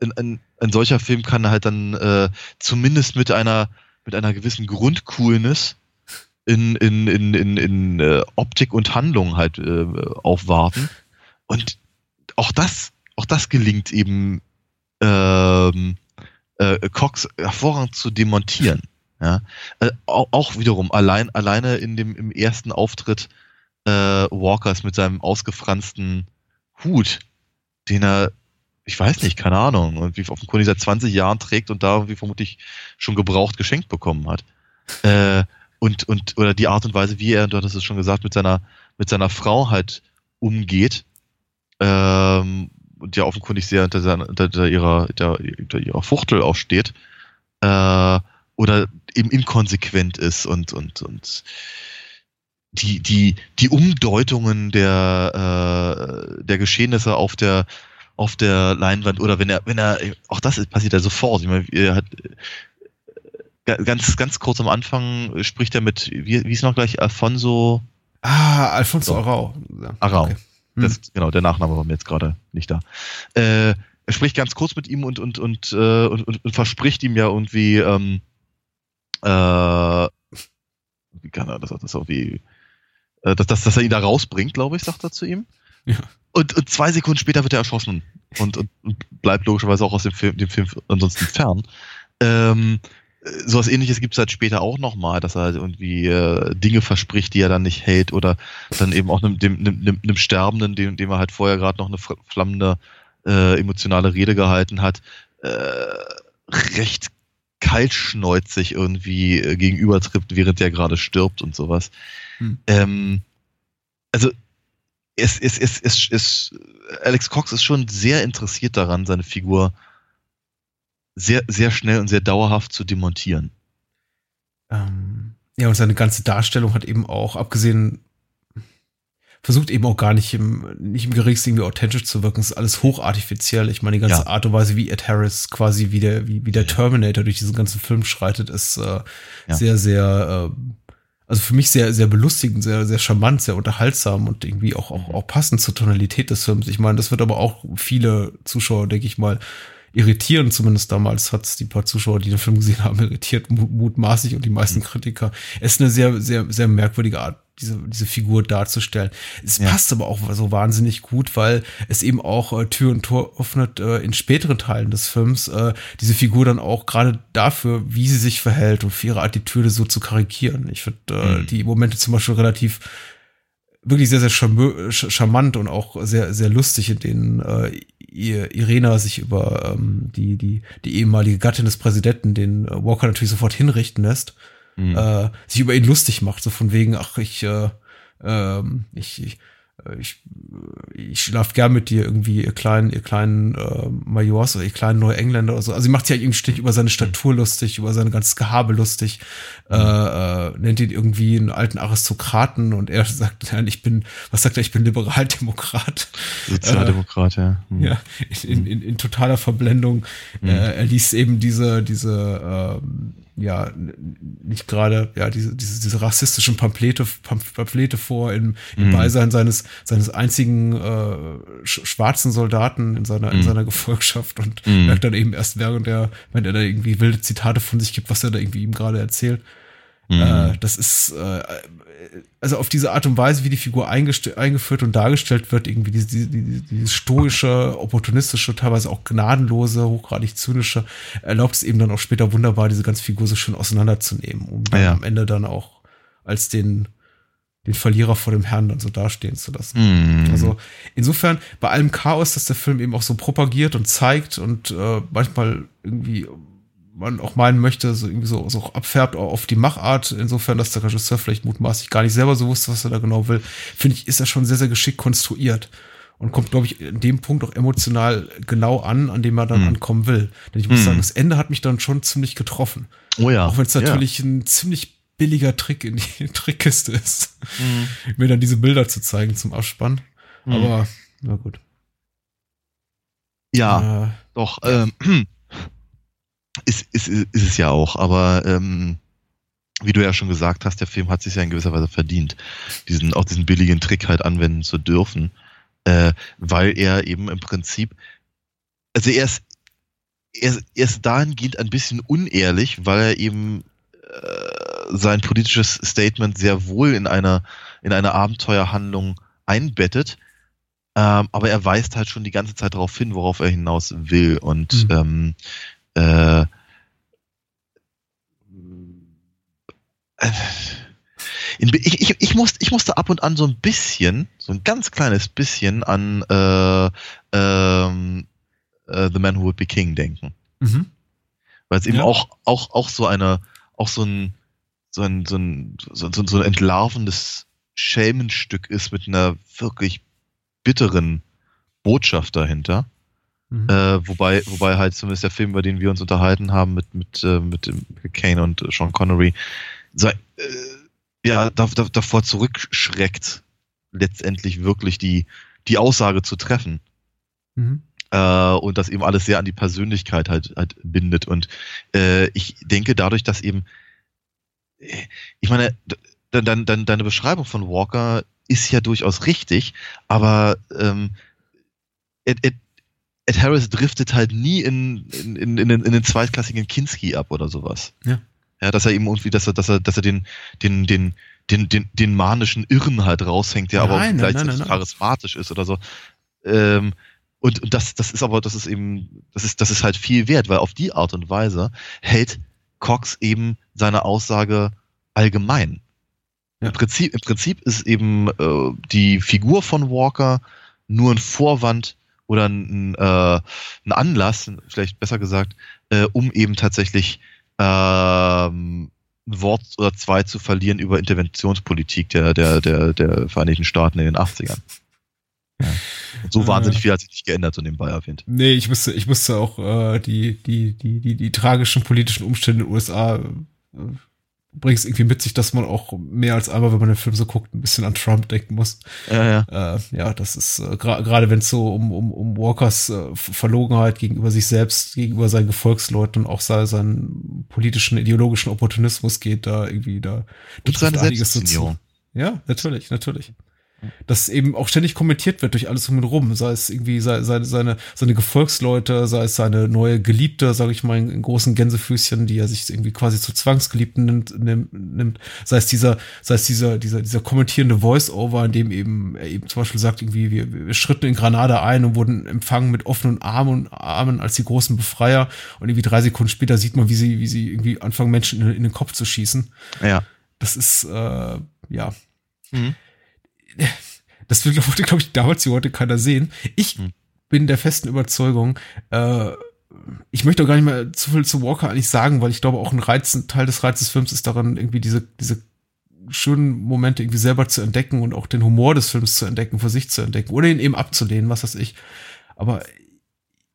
ein, ein, ein solcher Film kann halt dann äh, zumindest mit einer mit einer gewissen Grundcoolness in, in, in, in, in äh, Optik und Handlung halt äh, aufwarten. Und auch das, auch das gelingt eben ähm, äh, Cox hervorragend zu demontieren. Ja? Äh, auch, auch, wiederum allein, alleine in dem im ersten Auftritt äh, Walkers mit seinem ausgefransten Hut, den er, ich weiß nicht, keine Ahnung, irgendwie offenkundig seit 20 Jahren trägt und da irgendwie vermutlich schon gebraucht geschenkt bekommen hat. Äh, und, und, oder die Art und Weise, wie er, du hattest es schon gesagt, mit seiner, mit seiner Frau halt umgeht, ähm, und ja offenkundig sehr unter, seiner, unter ihrer, unter, unter ihrer Fuchtel auch steht, äh, oder eben inkonsequent ist und, und, und die, die, die Umdeutungen der, äh, der Geschehnisse auf der, auf der Leinwand oder wenn er, wenn er, auch das passiert ja sofort. Ich meine, er hat, ganz, ganz kurz am Anfang spricht er mit, wie, wie ist noch gleich, Alfonso? Ah, Alfonso so. Arau. Ja, Arau. Okay. Hm. Das, genau, der Nachname war mir jetzt gerade nicht da. Äh, er spricht ganz kurz mit ihm und, und, und, äh, und, und, und verspricht ihm ja irgendwie, ähm, äh, wie kann er das, das irgendwie, äh, dass, dass, dass er ihn da rausbringt, glaube ich, sagt er zu ihm. Ja. Und, und zwei Sekunden später wird er erschossen und, und, und bleibt logischerweise auch aus dem Film, dem Film ansonsten fern. Ähm, sowas ähnliches gibt es halt später auch nochmal, dass er halt irgendwie äh, Dinge verspricht, die er dann nicht hält oder dann eben auch einem, dem, einem, einem Sterbenden, dem, dem er halt vorher gerade noch eine flammende äh, emotionale Rede gehalten hat, äh, recht kaltschneuzig irgendwie äh, gegenübertritt, während der gerade stirbt und sowas. Hm. Ähm, also es, es, es, es, es, Alex Cox ist schon sehr interessiert daran, seine Figur sehr, sehr schnell und sehr dauerhaft zu demontieren. Ähm, ja, und seine ganze Darstellung hat eben auch, abgesehen, versucht eben auch gar nicht im, nicht im geringsten irgendwie authentisch zu wirken. Es ist alles hochartifiziell. Ich meine, die ganze ja. Art und Weise, wie Ed Harris quasi wie der, wie, wie der Terminator durch diesen ganzen Film schreitet, ist äh, ja. sehr, sehr, äh, also für mich sehr, sehr belustigend, sehr, sehr charmant, sehr unterhaltsam und irgendwie auch, auch, auch passend zur Tonalität des Films. Ich meine, das wird aber auch viele Zuschauer, denke ich mal, irritieren, zumindest damals hat es die paar Zuschauer, die den Film gesehen haben, irritiert, mutmaßlich und die meisten mhm. Kritiker. Es ist eine sehr, sehr, sehr merkwürdige Art, diese, diese Figur darzustellen. Es ja. passt aber auch so wahnsinnig gut, weil es eben auch äh, Tür und Tor öffnet äh, in späteren Teilen des Films, äh, diese Figur dann auch gerade dafür, wie sie sich verhält und für ihre Attitüde so zu karikieren. Ich finde äh, mhm. die Momente zum Beispiel relativ wirklich sehr, sehr charmant und auch sehr, sehr lustig, in denen äh, Irena sich über ähm, die, die, die ehemalige Gattin des Präsidenten, den äh, Walker natürlich sofort hinrichten lässt, mhm. äh, sich über ihn lustig macht, so von wegen, ach, ich, äh, äh, ich, ich, ich, ich schlaf gern mit dir irgendwie, ihr kleinen, ihr kleinen äh, Majors oder ihr kleinen Neuengländer oder so. Also sie macht sich halt irgendwie ständig über seine Statur lustig, über sein ganzes Gehabe lustig, äh, äh, nennt ihn irgendwie einen alten Aristokraten und er sagt, nein, ich bin, was sagt er, ich bin Liberaldemokrat. Sozialdemokrat, äh, ja. Hm. Ja, in, in, in totaler Verblendung. Mhm. Äh, er liest eben diese, diese, ähm, ja nicht gerade ja diese, diese, diese rassistischen Pamphlete, Pamphlete vor im, im mhm. Beisein seines seines einzigen äh, schwarzen Soldaten in seiner mhm. in seiner Gefolgschaft und mhm. merkt dann eben erst während er wenn er da irgendwie wilde Zitate von sich gibt, was er da irgendwie ihm gerade erzählt. Mhm. Äh, das ist äh, also auf diese Art und Weise, wie die Figur eingeführt und dargestellt wird, irgendwie dieses, dieses, dieses stoische, opportunistische, teilweise auch gnadenlose, hochgradig zynische, erlaubt es eben dann auch später wunderbar, diese ganze Figur so schön auseinanderzunehmen, um ja. am Ende dann auch als den, den Verlierer vor dem Herrn dann so dastehen zu lassen. Mm. Also insofern, bei allem Chaos, das der Film eben auch so propagiert und zeigt und äh, manchmal irgendwie man auch meinen möchte, so irgendwie so, so abfärbt auf die Machart, insofern, dass der Regisseur vielleicht mutmaßlich gar nicht selber so wusste, was er da genau will, finde ich, ist er schon sehr, sehr geschickt konstruiert und kommt, glaube ich, in dem Punkt auch emotional genau an, an dem er dann mhm. ankommen will. Denn ich muss mhm. sagen, das Ende hat mich dann schon ziemlich getroffen. Oh ja. Auch wenn es natürlich ja. ein ziemlich billiger Trick in die Trickkiste ist, mhm. mir dann diese Bilder zu zeigen zum Abspann. Aber, na gut. Ja, äh, doch. Ähm, ist, ist, ist es ja auch, aber ähm, wie du ja schon gesagt hast, der Film hat sich ja in gewisser Weise verdient, diesen, auch diesen billigen Trick halt anwenden zu dürfen, äh, weil er eben im Prinzip, also er ist, er, er ist dahingehend ein bisschen unehrlich, weil er eben äh, sein politisches Statement sehr wohl in einer, in einer Abenteuerhandlung einbettet, ähm, aber er weist halt schon die ganze Zeit darauf hin, worauf er hinaus will und mhm. ähm, äh, äh, ich, ich, ich, musste, ich musste ab und an so ein bisschen, so ein ganz kleines bisschen an äh, ähm, äh, The Man Who Would Be King denken. Mhm. Weil es eben ja. auch, auch, auch so eine, auch so ein, so ein, so ein, so, so, so ein entlarvendes Schelmenstück ist mit einer wirklich bitteren Botschaft dahinter. Mhm. Äh, wobei, wobei halt zumindest der Film, über den wir uns unterhalten haben, mit, mit, äh, mit Kane und Sean Connery, so, äh, ja, da, da, davor zurückschreckt, letztendlich wirklich die, die Aussage zu treffen. Mhm. Äh, und das eben alles sehr an die Persönlichkeit halt, halt bindet. Und äh, ich denke dadurch, dass eben, äh, ich meine, dann, dann, deine Beschreibung von Walker ist ja durchaus richtig, aber ähm, er, er, Ed Harris driftet halt nie in, in, in, in, den, in den zweitklassigen Kinski ab oder sowas. Ja. Ja, dass er eben irgendwie, dass er, dass er, dass er den, den, den, den, den, den manischen Irren halt raushängt, der nein, aber auch gleichzeitig nein, charismatisch ist oder so. Ähm, und, und das, das ist aber, das ist eben, das ist, das ist halt viel wert, weil auf die Art und Weise hält Cox eben seine Aussage allgemein. Ja. Im, Prinzip, Im Prinzip ist eben äh, die Figur von Walker nur ein Vorwand oder ein, äh, ein Anlass, vielleicht besser gesagt, äh, um eben tatsächlich ähm, ein Wort oder zwei zu verlieren über Interventionspolitik der, der, der, der Vereinigten Staaten in den 80ern. Ja. So wahnsinnig viel hat sich nicht geändert, so nebenbei erwähnt. Nee, ich musste, ich musste auch äh, die, die, die, die, die tragischen politischen Umstände in den USA äh, bringt es irgendwie mit sich, dass man auch mehr als einmal, wenn man den Film so guckt, ein bisschen an Trump denken muss. Ja, ja. Äh, ja das ist äh, gerade wenn es so um, um, um Walkers äh, Verlogenheit gegenüber sich selbst, gegenüber seinen Gefolgsleuten und auch seinen, seinen politischen, ideologischen Opportunismus geht, da irgendwie da und seine einiges so Ja, natürlich, natürlich dass eben auch ständig kommentiert wird durch alles um ihn rum, sei es irgendwie seine, seine, seine Gefolgsleute, sei es seine neue Geliebte, sage ich mal, in, großen Gänsefüßchen, die er sich irgendwie quasi zu Zwangsgeliebten nimmt, nimmt, sei es dieser, sei es dieser, dieser, dieser kommentierende Voice-Over, in dem eben er eben zum Beispiel sagt, irgendwie, wir, wir schritten in Granada ein und wurden empfangen mit offenen Armen und Armen als die großen Befreier und irgendwie drei Sekunden später sieht man, wie sie, wie sie irgendwie anfangen, Menschen in, in den Kopf zu schießen. Ja. Das ist, äh, ja. Mhm das wird, glaube ich, damals wie heute keiner sehen. Ich hm. bin der festen Überzeugung, äh, ich möchte auch gar nicht mehr zu viel zu Walker eigentlich sagen, weil ich glaube, auch ein Reiz, ein Teil des Reizes des Films ist daran, irgendwie diese, diese schönen Momente irgendwie selber zu entdecken und auch den Humor des Films zu entdecken, für sich zu entdecken oder ihn eben abzulehnen, was weiß ich. Aber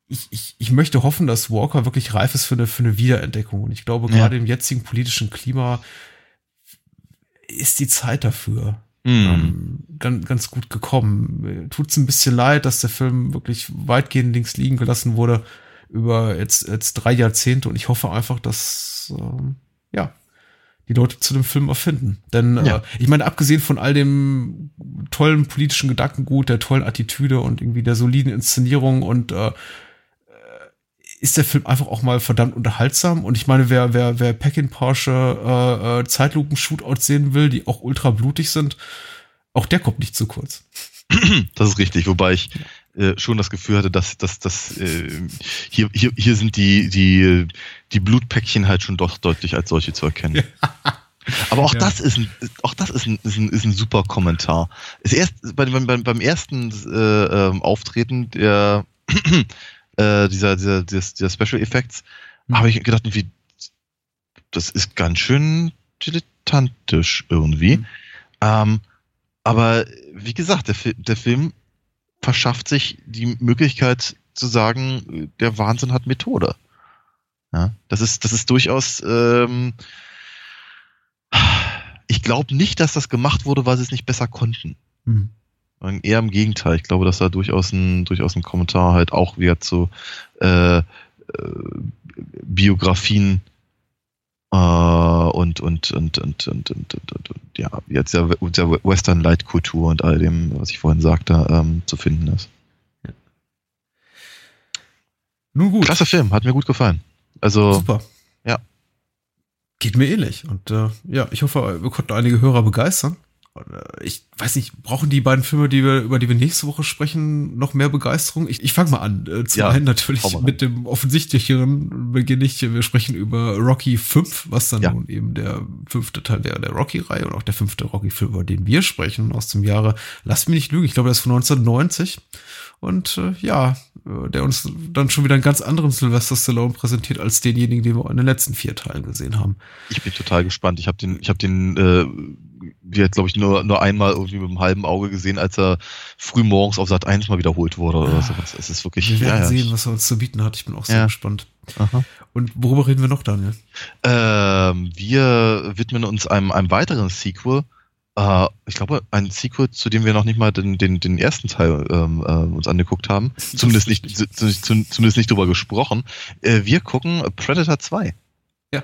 ich, ich, ich möchte hoffen, dass Walker wirklich reif ist für eine, für eine Wiederentdeckung. Und ich glaube, ja. gerade im jetzigen politischen Klima ist die Zeit dafür ähm, ganz, ganz gut gekommen. Tut es ein bisschen leid, dass der Film wirklich weitgehend links liegen gelassen wurde über jetzt, jetzt drei Jahrzehnte. Und ich hoffe einfach, dass ähm, ja die Leute zu dem Film erfinden. Denn ja. äh, ich meine, abgesehen von all dem tollen politischen Gedankengut, der tollen Attitüde und irgendwie der soliden Inszenierung und äh, ist der Film einfach auch mal verdammt unterhaltsam. Und ich meine, wer, wer, wer Peckinpahsche äh, äh, Zeitlupen-Shootouts sehen will, die auch ultra blutig sind, auch der kommt nicht zu kurz. Das ist richtig, wobei ich äh, schon das Gefühl hatte, dass, dass, dass äh, hier, hier, hier sind die, die, die Blutpäckchen halt schon doch deutlich als solche zu erkennen. Aber auch ja. das ist ein, auch das ist ein, ist ein, ist ein super Kommentar. Ist erst beim, beim, beim ersten äh, ähm, Auftreten der äh, dieser, dieser, dieser, dieser Special Effects, mhm. habe ich gedacht, wie, das ist ganz schön dilettantisch irgendwie. Mhm. Ähm, aber wie gesagt, der, der Film verschafft sich die Möglichkeit zu sagen, der Wahnsinn hat Methode. Ja, das ist, das ist durchaus. Ähm, ich glaube nicht, dass das gemacht wurde, weil sie es nicht besser konnten. Mhm. Eher im Gegenteil. Ich glaube, dass da durchaus ein, durchaus ein Kommentar halt auch wieder zu äh, äh, Biografien äh, und, und, und, und, und, und, und, ja, jetzt ja der Western Light Kultur und all dem, was ich vorhin sagte, ähm, zu finden ist. Ja. Nun gut. Klasse Film, hat mir gut gefallen. Also super. Ja. Geht mir ähnlich. Und äh, ja, ich hoffe, wir konnten einige Hörer begeistern ich weiß nicht, brauchen die beiden Filme, die wir, über die wir nächste Woche sprechen, noch mehr Begeisterung? Ich, ich fange mal an. Äh, zum ja, einen natürlich mit dem offensichtlicheren beginne ich. Wir sprechen über Rocky 5, was dann ja. nun eben der fünfte Teil wäre der Rocky-Reihe und auch der fünfte Rocky-Film, über den wir sprechen, aus dem Jahre, lass mich nicht lügen, ich glaube, der ist von 1990. Und äh, ja, der uns dann schon wieder einen ganz anderen Sylvester Stallone präsentiert als denjenigen, den wir in den letzten vier Teilen gesehen haben. Ich bin total gespannt. Ich habe den, ich habe den, äh, wie glaube ich, nur, nur einmal irgendwie mit einem halben Auge gesehen, als er früh morgens auf Sat 1 mal wiederholt wurde oder ah, sowas. Es ist wirklich. Wir werden ja, sehen, was er uns zu bieten hat. Ich bin auch sehr ja. gespannt. Aha. Und worüber reden wir noch, Daniel? Ähm, wir widmen uns einem, einem weiteren Sequel äh, ich glaube, ein Sequel, zu dem wir noch nicht mal den, den, den ersten Teil ähm, äh, uns angeguckt haben. Zumindest nicht, zumindest nicht drüber gesprochen. Äh, wir gucken Predator 2. Ja.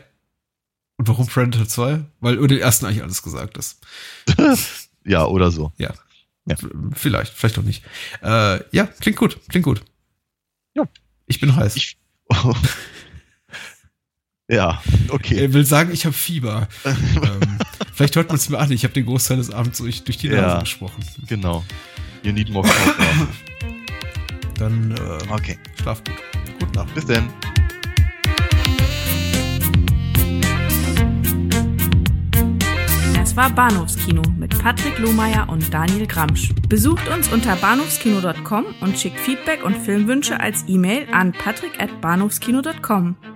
Und warum Predator 2? Weil über den ersten eigentlich alles gesagt ist. ja, oder so. Ja. ja. Vielleicht, vielleicht auch nicht. Äh, ja, klingt gut, klingt gut. Ja. Ich bin heiß. Ich, oh. Ja, okay. Er will sagen, ich habe Fieber. ähm, vielleicht hört man es mir an, ich habe den Großteil des Abends durch, durch die Nase ja, gesprochen. Genau. You need more coffee. Dann äh, okay. schlaf gut. Gute Nacht. Bis denn. Das war Bahnhofskino mit Patrick Lohmeier und Daniel Gramsch. Besucht uns unter bahnhofskino.com und schickt Feedback und Filmwünsche als E-Mail an patrick@bahnhofskino.com.